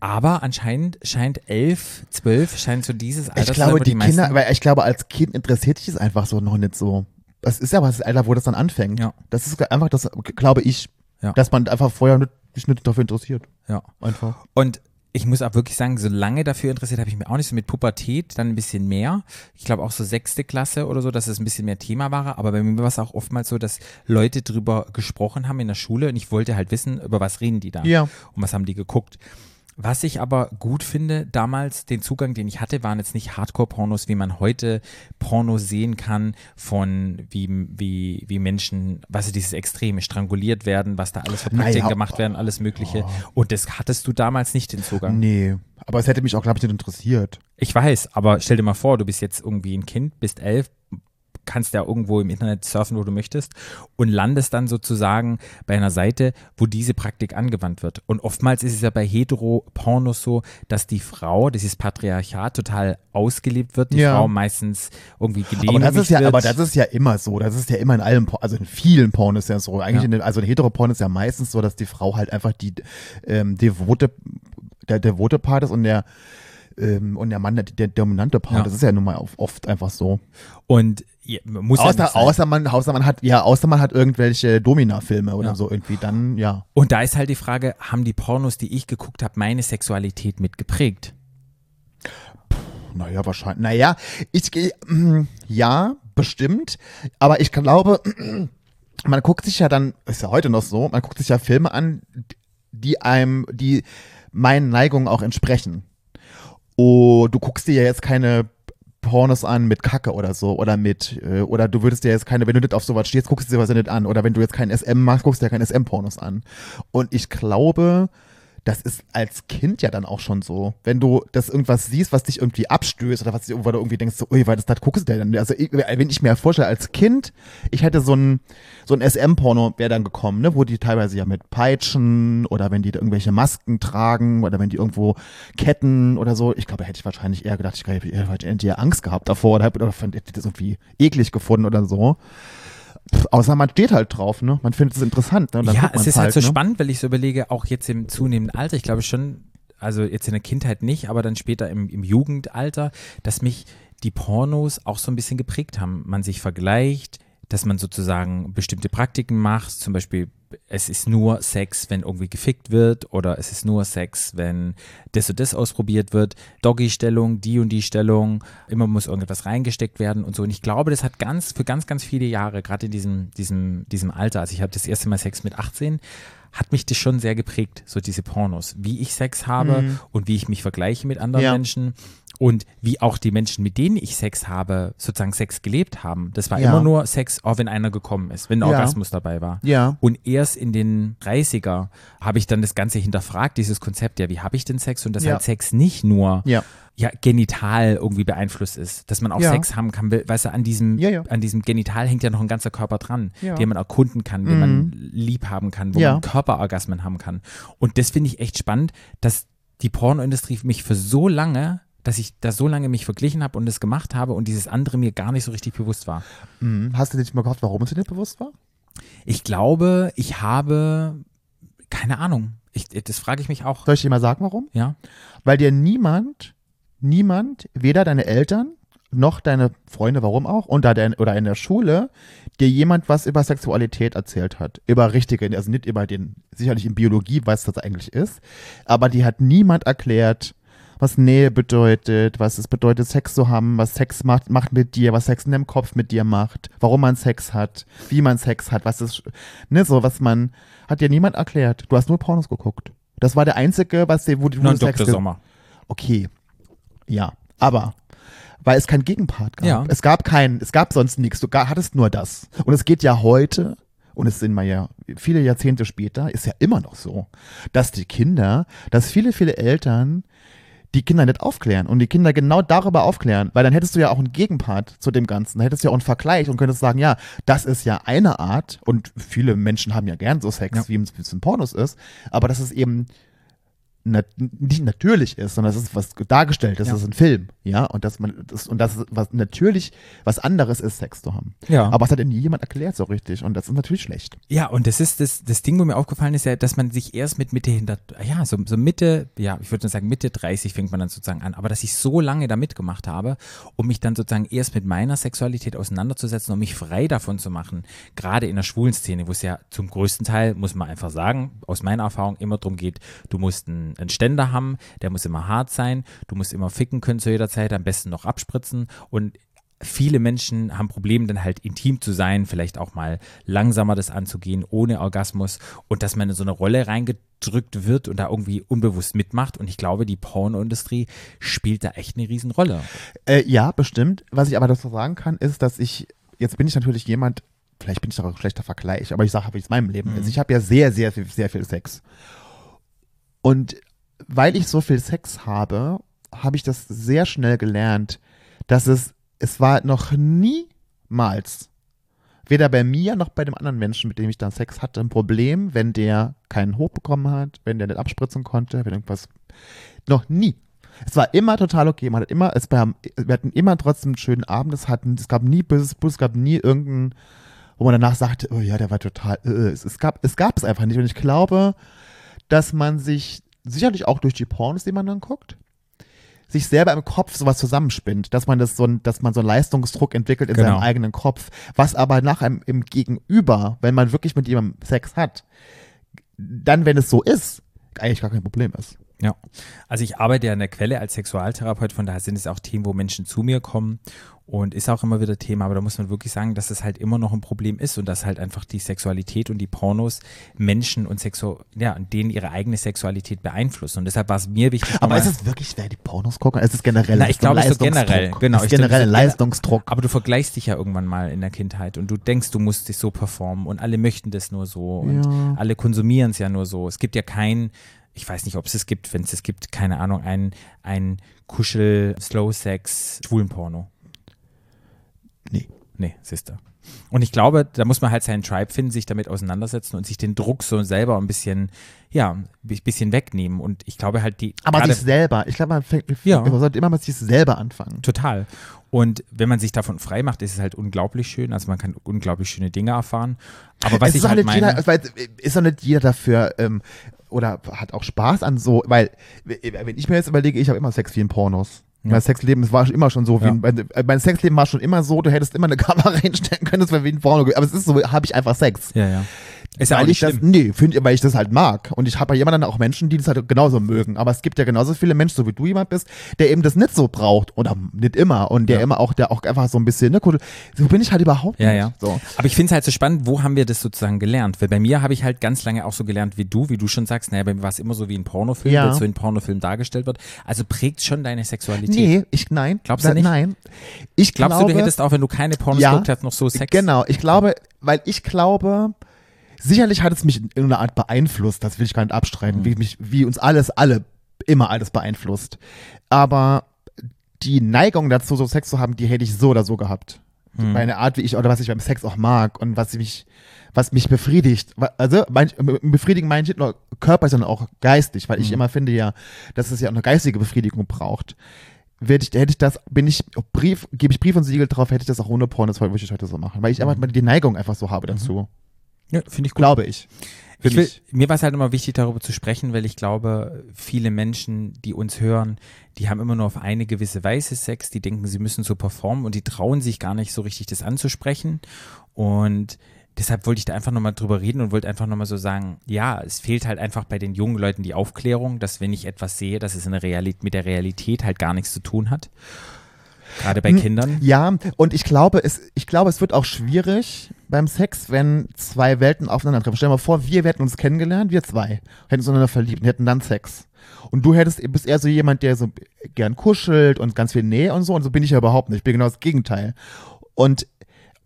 [SPEAKER 2] Aber anscheinend scheint elf, zwölf, scheint so dieses Alter
[SPEAKER 3] Ich
[SPEAKER 2] zu sein,
[SPEAKER 3] glaube, die,
[SPEAKER 2] meisten-
[SPEAKER 3] Kinder, weil ich glaube, als Kind interessiert dich das einfach so noch nicht so. Das ist ja was, Alter, wo das dann anfängt.
[SPEAKER 2] Ja.
[SPEAKER 3] Das ist einfach das, glaube ich,
[SPEAKER 2] Ja.
[SPEAKER 3] dass man einfach vorher nicht, sich nicht dafür interessiert.
[SPEAKER 2] Ja.
[SPEAKER 3] Einfach.
[SPEAKER 2] Und ich muss auch wirklich sagen, so lange dafür interessiert habe ich mich auch nicht so mit Pubertät, dann ein bisschen mehr. Ich glaube auch so sechste Klasse oder so, dass es ein bisschen mehr Thema war. Aber bei mir war es auch oftmals so, dass Leute drüber gesprochen haben in der Schule und ich wollte halt wissen, über was reden die da?
[SPEAKER 3] Ja.
[SPEAKER 2] Und was haben die geguckt? Was ich aber gut finde, damals den Zugang, den ich hatte, waren jetzt nicht Hardcore-Pornos, wie man heute Pornos sehen kann, von wie, wie, wie Menschen, was ist dieses Extreme, stranguliert werden, was da alles für Praktiken
[SPEAKER 3] Naja,
[SPEAKER 2] gemacht werden, alles Mögliche. Und das hattest du damals nicht den Zugang.
[SPEAKER 3] Nee. Aber es hätte mich auch, glaube ich, nicht interessiert.
[SPEAKER 2] Ich weiß, aber stell dir mal vor, du bist jetzt irgendwie ein Kind, bist elf, kannst ja irgendwo im Internet surfen, wo du möchtest und landest dann sozusagen bei einer Seite, wo diese Praktik angewandt wird. Und oftmals ist es ja bei Hetero-Pornos so, dass die Frau, dieses Patriarchat, total ausgelebt wird, die
[SPEAKER 3] Ja.
[SPEAKER 2] Frau meistens irgendwie
[SPEAKER 3] Aber
[SPEAKER 2] gedemütigt
[SPEAKER 3] das ist ja,
[SPEAKER 2] wird.
[SPEAKER 3] aber das ist ja immer so. Das ist ja immer in allen, Por- also in vielen Porn ist ja so. Eigentlich,
[SPEAKER 2] Ja.
[SPEAKER 3] in den, also in Heteroporn ist ja meistens so, dass die Frau halt einfach die ähm, devote, der devote Part ist und der ähm, und der Mann der, der dominante Part.
[SPEAKER 2] Ja.
[SPEAKER 3] Das ist ja nun mal oft einfach so.
[SPEAKER 2] und ja, muss ja
[SPEAKER 3] Außer,
[SPEAKER 2] sein.
[SPEAKER 3] außer man, außer man hat, ja, außer man hat irgendwelche Domina-Filme oder
[SPEAKER 2] Ja.
[SPEAKER 3] so irgendwie, dann, ja.
[SPEAKER 2] Und da ist halt die Frage, haben die Pornos, die ich geguckt habe, meine Sexualität mitgeprägt?
[SPEAKER 3] Naja, wahrscheinlich. Naja, ich gehe, mm, ja, bestimmt. Aber ich glaube, <clears throat> man guckt sich ja dann, ist ja heute noch so, man guckt sich ja Filme an, die einem, die meinen Neigungen auch entsprechen. Oh, du guckst dir ja jetzt keine Pornos an mit Kacke oder so oder mit äh, oder du würdest dir jetzt keine, wenn du nicht auf sowas stehst, guckst du dir was nicht an oder wenn du jetzt kein SM machst, guckst du dir keine SM-Pornos an. Und ich glaube, das ist als Kind ja dann auch schon so. Wenn du das irgendwas siehst, was dich irgendwie abstößt oder was dich irgendwo, irgendwie denkst, so, ui, weil das, das guckst du dann. Also wenn ich mir vorstelle, als Kind, ich hätte so ein, so ein SM-Porno wäre dann gekommen, ne, wo die teilweise ja mit Peitschen oder wenn die da irgendwelche Masken tragen oder wenn die irgendwo Ketten oder so. Ich glaube, da hätte ich wahrscheinlich eher gedacht, ich hätte eher Angst gehabt davor oder, oder hätte das irgendwie eklig gefunden oder so. Pff, außer man steht halt drauf, ne? Man findet es interessant, ne?
[SPEAKER 2] Ja, es ist halt, so
[SPEAKER 3] ne?
[SPEAKER 2] spannend, weil ich so überlege, auch jetzt im zunehmenden Alter, ich glaube schon, also jetzt in der Kindheit nicht, aber dann später im, im Jugendalter, dass mich die Pornos auch so ein bisschen geprägt haben. Man sich vergleicht, dass man sozusagen bestimmte Praktiken macht, zum Beispiel es ist nur Sex, wenn irgendwie gefickt wird oder es ist nur Sex, wenn das und das ausprobiert wird, Doggy-Stellung, die und die Stellung, immer muss irgendetwas reingesteckt werden und so. Und ich glaube, das hat ganz, für ganz, ganz viele Jahre, gerade in diesem, diesem, diesem Alter, also ich habe das erste Mal Sex mit 18, hat mich das schon sehr geprägt, so diese Pornos, wie ich Sex habe und wie ich mich vergleiche mit anderen
[SPEAKER 3] Ja.
[SPEAKER 2] Menschen und wie auch die Menschen, mit denen ich Sex habe, sozusagen Sex gelebt haben. Das war
[SPEAKER 3] Ja.
[SPEAKER 2] immer nur Sex, auch wenn einer gekommen ist, wenn ein
[SPEAKER 3] Ja.
[SPEAKER 2] Orgasmus dabei war.
[SPEAKER 3] Ja.
[SPEAKER 2] Und erst in den 30er habe ich dann das Ganze hinterfragt, dieses Konzept, ja, wie habe ich denn Sex? Und dass
[SPEAKER 3] Ja.
[SPEAKER 2] halt Sex nicht nur
[SPEAKER 3] Ja.
[SPEAKER 2] ja, genital irgendwie beeinflusst ist, dass man auch. Sex haben kann, weißt du, an diesem, an diesem Genital hängt ja noch ein ganzer Körper dran, den man erkunden kann, den man lieb haben kann, wo man Körperorgasmen haben kann. Und das finde ich echt spannend, dass die Pornoindustrie mich für so lange dass ich da so lange mich verglichen habe und es gemacht habe und dieses andere mir gar nicht so richtig bewusst war.
[SPEAKER 3] Mhm. Hast du dir nicht mal gehofft, warum es dir nicht bewusst war?
[SPEAKER 2] Ich glaube, ich habe Keine Ahnung. Ich, das frage ich mich auch.
[SPEAKER 3] Soll ich dir mal sagen, warum?
[SPEAKER 2] Ja.
[SPEAKER 3] Weil dir niemand, niemand, weder deine Eltern noch deine Freunde, warum auch, und da dein, oder in der Schule, dir jemand was über Sexualität erzählt hat. Über richtige, also nicht über den, sicherlich in Biologie, was das eigentlich ist, aber die hat niemand erklärt, was Nähe bedeutet, was es bedeutet, Sex zu haben, was Sex macht, macht mit dir, was Sex in dem Kopf mit dir macht, warum man Sex hat, wie man Sex hat, was ist, ne, so, was man, hat dir niemand erklärt. Du hast nur Pornos geguckt. Das war der einzige, was dir, wo, wo
[SPEAKER 2] Nur ein
[SPEAKER 3] du Sex
[SPEAKER 2] Dr. Sommer.
[SPEAKER 3] Okay. Ja, aber weil es keinen Gegenpart gab.
[SPEAKER 2] Ja.
[SPEAKER 3] Es gab keinen, es gab sonst nichts. Du hattest nur das. Und es geht ja heute, und es sind mal ja viele Jahrzehnte später, ist ja immer noch so, dass die Kinder, dass viele, viele Eltern die Kinder nicht aufklären und die Kinder genau darüber aufklären, weil dann hättest du ja auch einen Gegenpart zu dem Ganzen. Dann hättest du ja auch einen Vergleich und könntest sagen, ja, das ist ja eine Art und viele Menschen haben ja gern so Sex,
[SPEAKER 2] Ja.
[SPEAKER 3] wie es wie es in Pornos ist, aber das ist eben nat nicht natürlich ist, sondern das ist was dargestellt, das
[SPEAKER 2] Ja.
[SPEAKER 3] ist ein Film, ja, und dass man das und das ist was natürlich was anderes ist, Sex zu haben.
[SPEAKER 2] Ja.
[SPEAKER 3] Aber es hat ja nie jemand erklärt so richtig und das ist natürlich schlecht.
[SPEAKER 2] Ja, und das ist das, das Ding, wo mir aufgefallen ist ja, dass man sich erst mit Mitte hinter, ja, so, so Mitte, ja, ich würde sagen Mitte 30 fängt man dann sozusagen an, aber dass ich so lange da mitgemacht habe, um mich dann sozusagen erst mit meiner Sexualität auseinanderzusetzen, um mich frei davon zu machen, gerade in der schwulen Szene, wo es ja zum größten Teil, muss man einfach sagen, aus meiner Erfahrung immer darum geht, du musst einen, einen Ständer haben, der muss immer hart sein, du musst immer ficken können zu jeder Zeit, am besten noch abspritzen und viele Menschen haben Probleme, dann halt intim zu sein, vielleicht auch mal langsamer das anzugehen, ohne Orgasmus und dass man in so eine Rolle reingedrückt wird und da irgendwie unbewusst mitmacht. Und ich glaube, die Pornoindustrie spielt da echt eine Riesenrolle.
[SPEAKER 3] Äh, ja, bestimmt. Was ich aber dazu sagen kann, ist, dass ich, jetzt bin ich natürlich jemand, vielleicht bin ich doch ein schlechter Vergleich, aber ich sage, wie es in meinem Leben
[SPEAKER 2] Mhm.
[SPEAKER 3] ist. Ich habe ja sehr, sehr, viel- sehr viel Sex. Und weil ich so viel Sex habe, habe ich das sehr schnell gelernt, dass es, es war noch niemals, weder bei mir noch bei dem anderen Menschen, mit dem ich dann Sex hatte, ein Problem, wenn der keinen Hoch bekommen hat, wenn der nicht abspritzen konnte, wenn irgendwas, noch nie. Es war immer total okay. Man hat immer, es war, wir hatten immer trotzdem einen schönen Abend. Es, hatten, es gab nie böses Bus, es gab nie irgendeinen, wo man danach sagte, oh ja, der war total, äh, es, es, gab, es gab es einfach nicht. Und ich glaube, dass man sich sicherlich auch durch die Pornos, die man dann guckt, sich selber im Kopf sowas zusammenspinnt, dass man das so dass man so einen Leistungsdruck entwickelt in
[SPEAKER 2] Genau.
[SPEAKER 3] seinem eigenen Kopf, was aber nach einem im Gegenüber, wenn man wirklich mit jemandem Sex hat, dann, wenn es so ist, eigentlich gar kein Problem ist.
[SPEAKER 2] Ja, also ich arbeite ja in der Quelle als Sexualtherapeut, von daher sind es auch Themen, wo Menschen zu mir kommen und ist auch immer wieder Thema, aber da muss man wirklich sagen, dass es halt immer noch ein Problem ist und dass halt einfach die Sexualität und die Pornos Menschen und Sexu ja, denen ihre eigene Sexualität beeinflussen und deshalb war es mir wichtig.
[SPEAKER 3] Aber ist es wirklich, wer die Pornos gucken? Es ist generell
[SPEAKER 2] Na, ich glaube, es ist generell, genau.
[SPEAKER 3] Es ist generell ein Leistungsdruck.
[SPEAKER 2] Aber du vergleichst dich ja irgendwann mal in der Kindheit und du denkst, du musst dich so performen und alle möchten das nur so und
[SPEAKER 3] Ja.
[SPEAKER 2] alle konsumieren es ja nur so. Es gibt ja kein, ich weiß nicht, ob es es gibt, wenn es es gibt, keine Ahnung, ein, ein Kuschel, Slow-Sex, Schwulenporno.
[SPEAKER 3] Nee.
[SPEAKER 2] Nee, siehste. Und ich glaube, da muss man halt seinen Tribe finden, sich damit auseinandersetzen und sich den Druck so selber ein bisschen, ja, ein bisschen wegnehmen. Und ich glaube halt, die.
[SPEAKER 3] Aber sich selber. Ich glaube, man, fängt,
[SPEAKER 2] Ja.
[SPEAKER 3] man sollte immer mit sich selber anfangen.
[SPEAKER 2] Total. Und wenn man sich davon frei macht, ist es halt unglaublich schön. Also man kann unglaublich schöne Dinge erfahren. Aber was
[SPEAKER 3] es
[SPEAKER 2] ich halt
[SPEAKER 3] nicht
[SPEAKER 2] meine,
[SPEAKER 3] jeder, weil, ist doch nicht jeder dafür ähm, oder hat auch Spaß an so, weil wenn ich mir jetzt überlege, ich habe immer Sex wie in Pornos.
[SPEAKER 2] Ja.
[SPEAKER 3] Mein Sexleben es war schon immer schon so, wie
[SPEAKER 2] Ja.
[SPEAKER 3] ein, mein, mein Sexleben war schon immer so, du hättest immer eine Kamera <laughs> reinstellen können, das wäre wie ein Porno. Aber es ist so, habe ich einfach Sex.
[SPEAKER 2] ja, ja. Ist ja
[SPEAKER 3] weil
[SPEAKER 2] nicht
[SPEAKER 3] ich das, nee, finde, weil ich das halt mag. Und ich habe bei jemandem auch Menschen, die das halt genauso mögen. Aber es gibt ja genauso viele Menschen, so wie du jemand bist, der eben das nicht so braucht. Oder nicht immer. Und der
[SPEAKER 2] Ja.
[SPEAKER 3] immer auch, der auch einfach so ein bisschen, ne, cool, so bin ich halt überhaupt
[SPEAKER 2] Ja,
[SPEAKER 3] nicht.
[SPEAKER 2] ja.
[SPEAKER 3] So.
[SPEAKER 2] Aber ich finde es halt so spannend, wo haben wir das sozusagen gelernt? Weil bei mir habe ich halt ganz lange auch so gelernt wie du, wie du schon sagst, naja, bei mir war es immer so wie ein Pornofilm,
[SPEAKER 3] Ja.
[SPEAKER 2] weil so in Pornofilm dargestellt wird. Also prägt schon deine Sexualität.
[SPEAKER 3] Nee, ich, nein.
[SPEAKER 2] Glaubst du nicht?
[SPEAKER 3] Nein. Ich
[SPEAKER 2] Glaubst
[SPEAKER 3] glaube,
[SPEAKER 2] du, du hättest auch, wenn du keine Pornos
[SPEAKER 3] Ja.
[SPEAKER 2] geguckt hast, noch so Sex?
[SPEAKER 3] Genau, ich glaube, weil ich glaube, sicherlich hat es mich in irgendeiner Art beeinflusst, das will ich gar nicht abstreiten,
[SPEAKER 2] Mhm.
[SPEAKER 3] wie, mich, wie uns alles, alle, immer alles beeinflusst. Aber die Neigung dazu, so Sex zu haben, die hätte ich so oder so gehabt.
[SPEAKER 2] Mhm.
[SPEAKER 3] Meine Art, wie ich, oder was ich beim Sex auch mag und was mich, was mich befriedigt. Also, mein, befriedigen meine ich nicht nur körperlich, sondern auch geistig, weil ich
[SPEAKER 2] Mhm.
[SPEAKER 3] immer finde ja, dass es ja auch eine geistige Befriedigung braucht. Werde ich, hätte ich das, bin ich, Brief, gebe ich Brief und Siegel drauf, hätte ich das auch ohne Pornos, würde ich heute so machen. Weil ich
[SPEAKER 2] Mhm.
[SPEAKER 3] einfach die Neigung einfach so habe dazu.
[SPEAKER 2] Ja, finde ich gut.
[SPEAKER 3] Glaube ich.
[SPEAKER 2] Ich will, mir war es halt immer wichtig, darüber zu sprechen, weil ich glaube, viele Menschen, die uns hören, die haben immer nur auf eine gewisse Weise Sex, die denken, sie müssen so performen und die trauen sich gar nicht so richtig, das anzusprechen. Und deshalb wollte ich da einfach nochmal drüber reden und wollte einfach nochmal so sagen, ja, es fehlt halt einfach bei den jungen Leuten die Aufklärung, dass wenn ich etwas sehe, dass es in der Realität, mit der Realität halt gar nichts zu tun hat. Gerade bei
[SPEAKER 3] Hm,
[SPEAKER 2] Kindern.
[SPEAKER 3] Ja, und ich glaube, es, ich glaube, es wird auch schwierig beim Sex, wenn zwei Welten aufeinandertreffen. Stell dir mal vor, wir hätten uns kennengelernt, wir zwei, hätten uns einander verliebt und hätten dann Sex. Und du hättest, bist eher so jemand, der so gern kuschelt und ganz viel Nähe und so, und so bin ich ja überhaupt nicht. Ich bin genau das Gegenteil. Und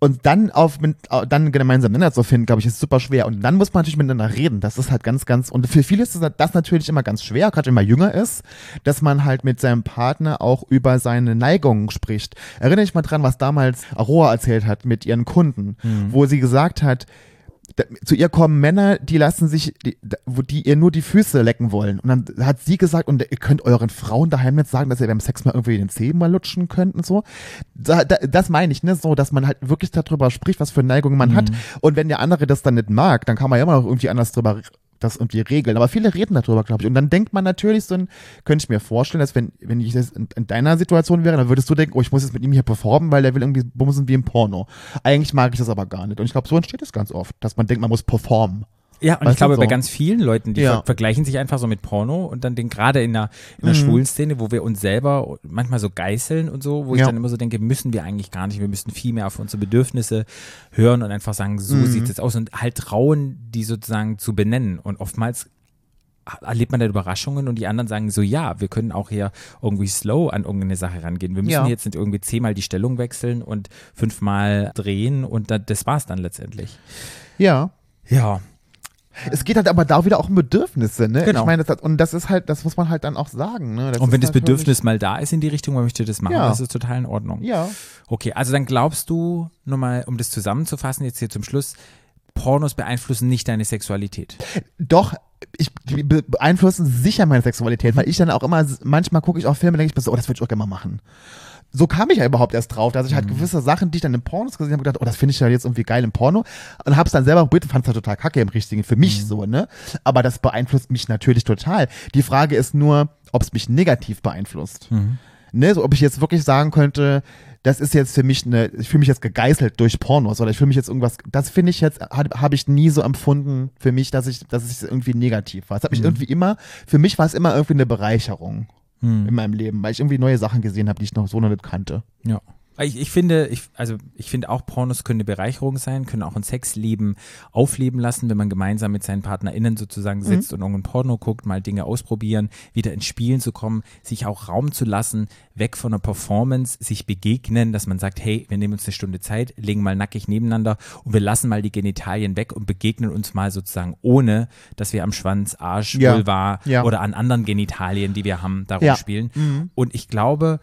[SPEAKER 3] und dann auf mit, dann gemeinsam Nenner zu finden, glaube ich, ist super schwer. Und dann muss man natürlich miteinander reden. Das ist halt ganz, ganz, und für viele ist das, das natürlich immer ganz schwer, gerade wenn man jünger ist, dass man halt mit seinem Partner auch über seine Neigungen spricht. Erinnere ich mal dran, was damals Aroa erzählt hat mit ihren Kunden, wo sie gesagt hat, da, zu ihr kommen Männer, die lassen sich, die, da- wo die ihr nur die Füße lecken wollen. Und dann hat sie gesagt, und ihr könnt euren Frauen daheim nicht sagen, dass ihr beim Sex mal irgendwie den Zehen mal lutschen könnt und so. Da, da, das meine ich, ne, so, dass man halt wirklich darüber spricht, was für Neigungen man hat. Und wenn der andere das dann nicht mag, dann kann man ja immer noch irgendwie anders drüber das irgendwie regeln. Aber viele reden darüber, glaube ich. Und dann denkt man natürlich so, ein, könnte ich mir vorstellen, dass wenn, wenn ich das in, in deiner Situation wäre, dann würdest du denken, oh, ich muss jetzt mit ihm hier performen, weil der will irgendwie bumsen wie im Porno. Eigentlich mag ich das aber gar nicht. Und ich glaube, so entsteht es ganz oft, dass man denkt, man muss performen.
[SPEAKER 2] Ja, und
[SPEAKER 3] Weißt
[SPEAKER 2] ich glaube,
[SPEAKER 3] du,
[SPEAKER 2] bei
[SPEAKER 3] so.
[SPEAKER 2] ganz vielen Leuten, die
[SPEAKER 3] Ja.
[SPEAKER 2] ver vergleichen sich einfach so mit Porno und dann den gerade in der, in der
[SPEAKER 3] Mhm.
[SPEAKER 2] schwulen Szene, wo wir uns selber manchmal so geißeln und so, wo ich
[SPEAKER 3] Ja.
[SPEAKER 2] dann immer so denke, müssen wir eigentlich gar nicht, wir müssen viel mehr auf unsere Bedürfnisse hören und einfach sagen, so
[SPEAKER 3] Mhm.
[SPEAKER 2] sieht es aus und halt trauen, die sozusagen zu benennen. Und oftmals erlebt man da Überraschungen und die anderen sagen so, ja, wir können auch hier irgendwie slow an irgendeine Sache rangehen. Wir müssen
[SPEAKER 3] Ja.
[SPEAKER 2] jetzt nicht irgendwie zehnmal die Stellung wechseln und fünfmal drehen und da, das war's dann letztendlich.
[SPEAKER 3] Ja.
[SPEAKER 2] Ja,
[SPEAKER 3] Es geht halt aber da wieder auch um Bedürfnisse, ne?
[SPEAKER 2] Genau.
[SPEAKER 3] Ich meine, das, und das ist halt, das muss man halt dann auch sagen, ne? Das
[SPEAKER 2] und wenn das
[SPEAKER 3] halt
[SPEAKER 2] Bedürfnis mal da ist in die Richtung, man möchte das machen,
[SPEAKER 3] Ja.
[SPEAKER 2] das ist total in Ordnung.
[SPEAKER 3] Ja.
[SPEAKER 2] Okay, also dann glaubst du, nur mal, um das zusammenzufassen, jetzt hier zum Schluss, Pornos beeinflussen nicht deine Sexualität.
[SPEAKER 3] Doch, ich beeinflussen sicher meine Sexualität, weil ich dann auch immer, manchmal gucke ich auch Filme, denke ich mir so, oh, das würde ich auch gerne mal machen. So kam ich ja überhaupt erst drauf, dass ich halt gewisse Sachen, die ich dann in Pornos gesehen habe, gedacht, oh, das finde ich ja jetzt irgendwie geil im Porno und hab's dann selber probiert und fand's halt total kacke im Richtigen, für mich so, ne? Aber das beeinflusst mich natürlich total. Die Frage ist nur, ob es mich negativ beeinflusst. Ne, so ob ich jetzt wirklich sagen könnte, das ist jetzt für mich eine, ich fühle mich jetzt gegeißelt durch Pornos oder ich fühle mich jetzt irgendwas, das finde ich jetzt, habe hab ich nie so empfunden für mich, dass ich, dass es irgendwie negativ war. Es hat mich irgendwie immer, für mich war es immer irgendwie eine Bereicherung in meinem Leben, weil ich irgendwie neue Sachen gesehen habe, die ich noch so noch nicht kannte.
[SPEAKER 2] Ja. Ich, ich finde, ich, also ich finde auch Pornos können eine Bereicherung sein, können auch ein Sexleben aufleben lassen, wenn man gemeinsam mit seinen PartnerInnen sozusagen sitzt und irgendein Porno guckt, mal Dinge ausprobieren, wieder ins Spielen zu kommen, sich auch Raum zu lassen, weg von der Performance, sich begegnen, dass man sagt, hey, wir nehmen uns eine Stunde Zeit, legen mal nackig nebeneinander und wir lassen mal die Genitalien weg und begegnen uns mal sozusagen ohne, dass wir am Schwanz, Arsch,
[SPEAKER 3] Ja.
[SPEAKER 2] Vulva
[SPEAKER 3] Ja.
[SPEAKER 2] oder an anderen Genitalien, die wir haben, da
[SPEAKER 3] Ja.
[SPEAKER 2] rumspielen. Und ich glaube,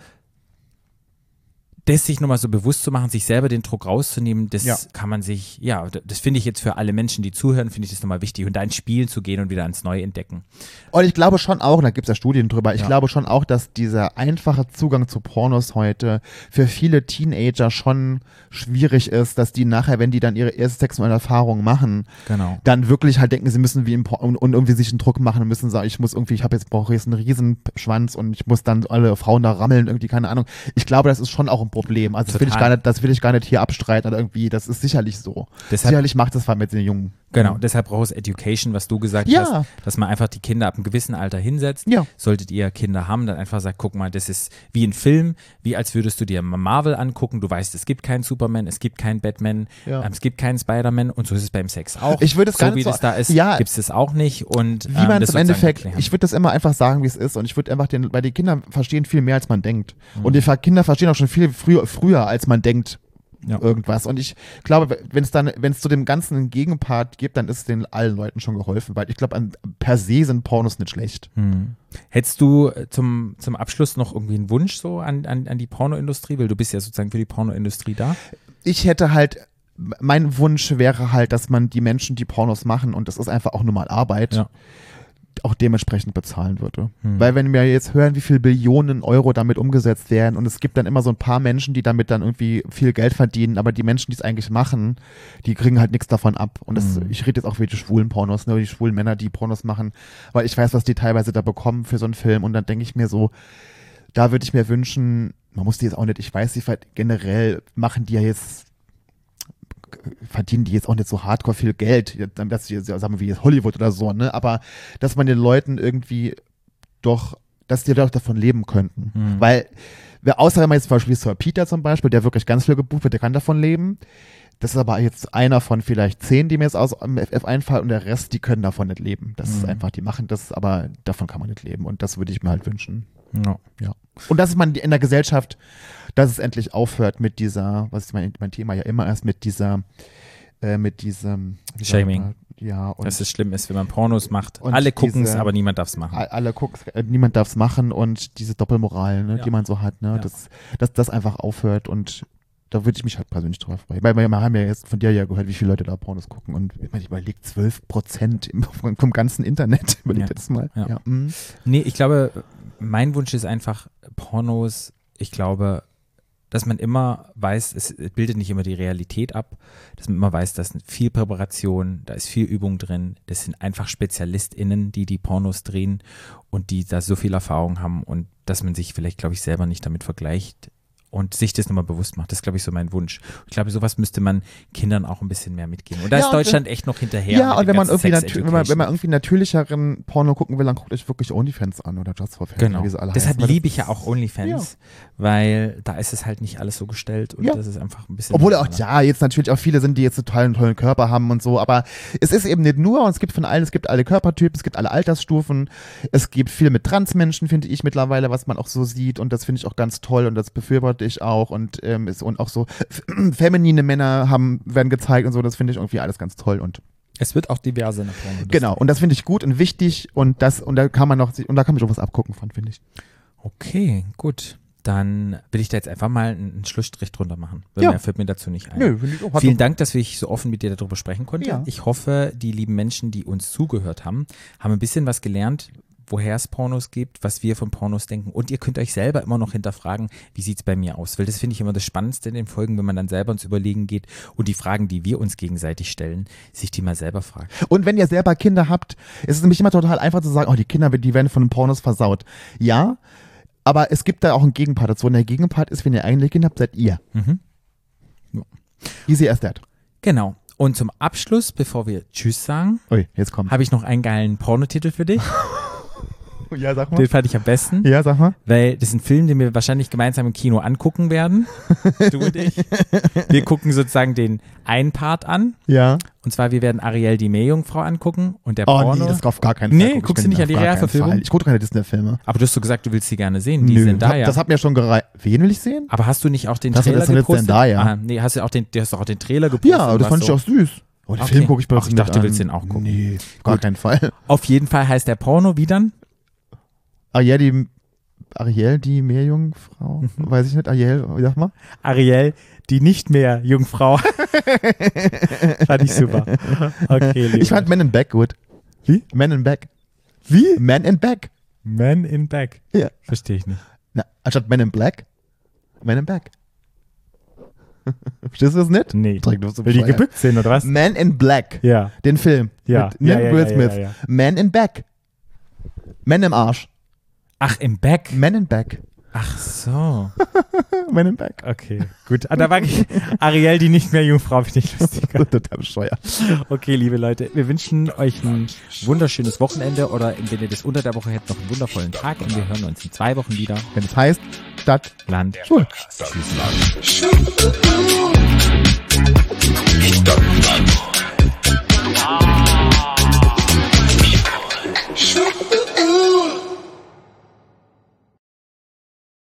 [SPEAKER 2] das sich nochmal so bewusst zu machen, sich selber den Druck rauszunehmen, das
[SPEAKER 3] Ja.
[SPEAKER 2] kann man sich, ja, das finde ich jetzt für alle Menschen, die zuhören, finde ich das nochmal wichtig und da ins Spiel zu gehen und wieder ans Neue entdecken.
[SPEAKER 3] Und ich glaube schon auch, und da gibt es ja Studien drüber, ich
[SPEAKER 2] Ja.
[SPEAKER 3] glaube schon auch, dass dieser einfache Zugang zu Pornos heute für viele Teenager schon schwierig ist, dass die nachher, wenn die dann ihre erste sexuelle Erfahrung machen,
[SPEAKER 2] Genau.
[SPEAKER 3] dann wirklich halt denken, sie müssen wie im Por und, und irgendwie sich einen Druck machen und müssen sagen, ich muss irgendwie, ich habe jetzt brauche jetzt einen riesen Schwanz und ich muss dann alle Frauen da rammeln, irgendwie keine Ahnung. Ich glaube, das ist schon auch ein Problem. Also das will ich gar nicht, das will ich gar nicht hier abstreiten oder irgendwie, das ist sicherlich so.
[SPEAKER 2] Deshalb-
[SPEAKER 3] sicherlich macht das vor allem mit den Jungen.
[SPEAKER 2] Genau, deshalb braucht es Education, was du gesagt
[SPEAKER 3] Ja.
[SPEAKER 2] hast, dass man einfach die Kinder ab einem gewissen Alter hinsetzt.
[SPEAKER 3] Ja.
[SPEAKER 2] Solltet ihr Kinder haben, dann einfach sagt, guck mal, das ist wie ein Film, wie als würdest du dir Marvel angucken. Du weißt, es gibt keinen Superman, es gibt keinen Batman,
[SPEAKER 3] Ja.
[SPEAKER 2] ähm, es gibt keinen Spider-Man und so ist es beim Sex auch.
[SPEAKER 3] Ich würde es
[SPEAKER 2] so
[SPEAKER 3] gar nicht
[SPEAKER 2] wie
[SPEAKER 3] so-
[SPEAKER 2] das da ist,
[SPEAKER 3] Ja.
[SPEAKER 2] gibt es das auch nicht und
[SPEAKER 3] Wie
[SPEAKER 2] ähm,
[SPEAKER 3] man es im Endeffekt, ich würde das immer einfach sagen, wie es ist und ich würde einfach den, weil die Kinder verstehen viel mehr, als man denkt.
[SPEAKER 2] Mhm.
[SPEAKER 3] Und die Kinder verstehen auch schon viel früher, früher als man denkt.
[SPEAKER 2] Ja.
[SPEAKER 3] Irgendwas. Und ich glaube, wenn es dann, wenn es zu dem Ganzen einen Gegenpart gibt, dann ist es den allen Leuten schon geholfen, weil ich glaube, an- per se sind Pornos nicht schlecht.
[SPEAKER 2] Hm. Hättest du äh, zum, zum Abschluss noch irgendwie einen Wunsch so an, an, an die Pornoindustrie, weil du bist ja sozusagen für die Pornoindustrie da?
[SPEAKER 3] Ich hätte halt, mein Wunsch wäre halt, dass man die Menschen, die Pornos machen, und das ist einfach auch nur mal Arbeit,
[SPEAKER 2] Ja.
[SPEAKER 3] Auch dementsprechend bezahlen würde.
[SPEAKER 2] Hm.
[SPEAKER 3] Weil wenn wir jetzt hören, wie viel Billionen Euro damit umgesetzt werden und es gibt dann immer so ein paar Menschen, die damit dann irgendwie viel Geld verdienen, aber die Menschen, die es eigentlich machen, die kriegen halt nichts davon ab. Und das,
[SPEAKER 2] Hm.
[SPEAKER 3] ich rede jetzt auch wie die schwulen Pornos, ne, die schwulen Männer, die Pornos machen, weil ich weiß, was die teilweise da bekommen für so einen Film und dann denke ich mir so, da würde ich mir wünschen, man muss die jetzt auch nicht, ich weiß, die ver- generell machen die ja jetzt verdienen die jetzt auch nicht so hardcore viel Geld, dass sie, sagen wir, wie jetzt Hollywood oder so, ne? Aber dass man den Leuten irgendwie doch, dass die doch davon leben könnten.
[SPEAKER 2] Hm.
[SPEAKER 3] Weil, wer, außer wenn man jetzt zum Beispiel Sir Peter zum Beispiel, der wirklich ganz viel gebucht wird, der kann davon leben. Das ist aber jetzt einer von vielleicht zehn, die mir jetzt aus dem FF einfallen und der Rest, die können davon nicht leben. Das ist
[SPEAKER 2] Mhm.
[SPEAKER 3] einfach, die machen das, aber davon kann man nicht leben und das würde ich mir halt wünschen.
[SPEAKER 2] Ja.
[SPEAKER 3] Und dass man in der Gesellschaft, dass es endlich aufhört mit dieser, was ist mein, mein Thema ja immer erst mit dieser, äh, mit diesem
[SPEAKER 2] Shaming.
[SPEAKER 3] Ja, und
[SPEAKER 2] Dass es schlimm ist, wenn man Pornos macht.
[SPEAKER 3] Und
[SPEAKER 2] Alle gucken es, aber niemand darf es machen.
[SPEAKER 3] alle gucken, äh, niemand darf es machen und diese Doppelmoral, ne,
[SPEAKER 2] Ja.
[SPEAKER 3] die man so hat, ne,
[SPEAKER 2] Ja.
[SPEAKER 3] dass, dass das einfach aufhört und da würde ich mich halt persönlich drüber freuen. Weil wir haben ja jetzt von dir ja gehört, wie viele Leute da Pornos gucken und ich meine, ich überlege 12 Prozent vom, ganzen Internet. <laughs> Überleg
[SPEAKER 2] Ja.
[SPEAKER 3] das mal.
[SPEAKER 2] Ja.
[SPEAKER 3] Ja. mm.
[SPEAKER 2] Nee, ich glaube, mein Wunsch ist einfach, Pornos, ich glaube, dass man immer weiß, es bildet nicht immer die Realität ab, dass man immer weiß, da ist viel Präparation, da ist viel Übung drin, das sind einfach SpezialistInnen, die die Pornos drehen und die da so viel Erfahrung haben und dass man sich vielleicht, glaube ich, selber nicht damit vergleicht und sich das nochmal bewusst macht. Das ist, glaube ich, so mein Wunsch. Ich glaube, sowas müsste man Kindern auch ein bisschen mehr mitgeben. Und da
[SPEAKER 3] Ja,
[SPEAKER 2] ist Deutschland echt noch hinterher.
[SPEAKER 3] Ja, und wenn man, irgendwie wenn, man, wenn man irgendwie natürlicheren Porno gucken will, dann guckt euch wirklich OnlyFans an oder Just for Fame,
[SPEAKER 2] Genau.
[SPEAKER 3] wie sie alle
[SPEAKER 2] Deshalb liebe ich ja auch OnlyFans, weil da ist es halt nicht alles so gestellt und
[SPEAKER 3] Ja.
[SPEAKER 2] das ist einfach ein bisschen.
[SPEAKER 3] Obwohl auch, ja, jetzt natürlich auch viele sind, die jetzt total einen tollen Körper haben und so, aber es ist eben nicht nur, und es gibt von allen, es gibt alle Körpertypen, es gibt alle Altersstufen, es gibt viel mit Transmenschen, finde ich mittlerweile, was man auch so sieht und das finde ich auch ganz toll und das befürworte ich auch und, ähm, ist, und auch so <clears throat> feminine Männer haben, werden gezeigt und so, das finde ich irgendwie alles ganz toll und
[SPEAKER 2] Es wird auch diverse in der Porno.
[SPEAKER 3] genau, und das finde ich gut und wichtig und das, und da kann man noch, und da kann man schon was abgucken von, finde ich.
[SPEAKER 2] Okay, gut. Dann will ich da jetzt einfach mal einen Schlussstrich drunter machen. Weil
[SPEAKER 3] Ja.
[SPEAKER 2] Mehr fällt mir dazu nicht ein.
[SPEAKER 3] Nö, ich auch.
[SPEAKER 2] Vielen Dank, dass ich so offen mit dir darüber sprechen konnte.
[SPEAKER 3] Ja.
[SPEAKER 2] Ich hoffe, die lieben Menschen, die uns zugehört haben, haben ein bisschen was gelernt, woher es Pornos gibt, was wir von Pornos denken. Und ihr könnt euch selber immer noch hinterfragen, wie sieht es bei mir aus? Weil das finde ich immer das Spannendste in den Folgen, wenn man dann selber ins Überlegen geht und die Fragen, die wir uns gegenseitig stellen, sich die mal selber fragt.
[SPEAKER 3] Und wenn ihr selber Kinder habt, ist es nämlich immer total einfach zu sagen, oh, die Kinder, die werden von den Pornos versaut. Ja, aber es gibt da auch einen Gegenpart dazu. Und der Gegenpart ist, wenn ihr eigene Kinder habt, seid ihr.
[SPEAKER 2] Mhm.
[SPEAKER 3] Easy as that.
[SPEAKER 2] Genau. Und zum Abschluss, bevor wir Tschüss sagen,
[SPEAKER 3] Ui, jetzt kommt.
[SPEAKER 2] habe ich noch einen geilen Pornotitel für dich. <laughs> <laughs>
[SPEAKER 3] Ja, sag mal.
[SPEAKER 2] Den fand ich am besten.
[SPEAKER 3] Ja, sag mal.
[SPEAKER 2] Weil das ist ein Film, den wir wahrscheinlich gemeinsam im Kino angucken werden. <laughs> Du und ich. Wir gucken sozusagen den einen Part an.
[SPEAKER 3] Ja.
[SPEAKER 2] Und zwar, wir werden Ariel die Meerjungfrau angucken und der
[SPEAKER 3] Oh
[SPEAKER 2] Porno.
[SPEAKER 3] nee, das auf gar keinen
[SPEAKER 2] Nee,
[SPEAKER 3] Fall. guck
[SPEAKER 2] guckst du nicht an die Realverfilmung?
[SPEAKER 3] Ich gucke keine Disney-Filme.
[SPEAKER 2] Aber du hast so gesagt, du willst sie gerne sehen. Die
[SPEAKER 3] Nö,
[SPEAKER 2] sind da ja.
[SPEAKER 3] Das hat mir schon gereicht. Wen will ich sehen?
[SPEAKER 2] Aber hast du nicht auch den
[SPEAKER 3] Das-
[SPEAKER 2] Trailer
[SPEAKER 3] das sind jetzt
[SPEAKER 2] gepostet?
[SPEAKER 3] Zendaya.
[SPEAKER 2] Ah, nee, hast du auch den, du hast doch auch den Trailer gepostet.
[SPEAKER 3] Ja, das fand ich
[SPEAKER 2] so,
[SPEAKER 3] auch süß. Oh, den
[SPEAKER 2] Okay.
[SPEAKER 3] Film gucke ich bei
[SPEAKER 2] Ach, ich dachte, du willst den auch gucken.
[SPEAKER 3] Nee, gar
[SPEAKER 2] Gut.
[SPEAKER 3] keinen Fall.
[SPEAKER 2] Auf jeden Fall heißt der Porno wie dann?
[SPEAKER 3] Ariel, die, Ariel, die Meerjungfrau?
[SPEAKER 2] Mhm.
[SPEAKER 3] Weiß ich nicht. Ariel, sag mal?
[SPEAKER 2] Ariel, die nicht mehr Jungfrau. <laughs> fand ich super. Okay.
[SPEAKER 3] Ich fand Men in Back gut. Wie? Men in Back.
[SPEAKER 2] Wie?
[SPEAKER 3] Men in Back.
[SPEAKER 2] Man in Back.
[SPEAKER 3] Ja.
[SPEAKER 2] Verstehe ich nicht.
[SPEAKER 3] Na, anstatt Men in Black, Men in Back. <laughs> Verstehst du das nicht?
[SPEAKER 2] Nee.
[SPEAKER 3] Direkt auf so
[SPEAKER 2] Weil die gebückt sind, oder was?
[SPEAKER 3] Men in Black.
[SPEAKER 2] Ja.
[SPEAKER 3] Den Film.
[SPEAKER 2] Ja.
[SPEAKER 3] Mit?
[SPEAKER 2] Ja, ja,
[SPEAKER 3] Will
[SPEAKER 2] ja,
[SPEAKER 3] Smith.
[SPEAKER 2] ja, ja.
[SPEAKER 3] Man in Back. Men im Arsch.
[SPEAKER 2] Ach, im Back?
[SPEAKER 3] Men in Back.
[SPEAKER 2] Ach so. <laughs>
[SPEAKER 3] Men in Back.
[SPEAKER 2] Okay, gut. Ah, da war ich Ariel, die nicht mehr Jungfrau, finde ich lustiger. <laughs>
[SPEAKER 3] Total bescheuert.
[SPEAKER 2] Okay, liebe Leute, wir wünschen euch ein wunderschönes Wochenende oder wenn ihr das unter der Woche hättet, noch einen wundervollen Tag und wir hören uns in zwei Wochen wieder.
[SPEAKER 3] Wenn es heißt Stadt,
[SPEAKER 2] Land,
[SPEAKER 3] Schule.
[SPEAKER 1] Stadt, Land, Stadt, Land. Stadt, Land.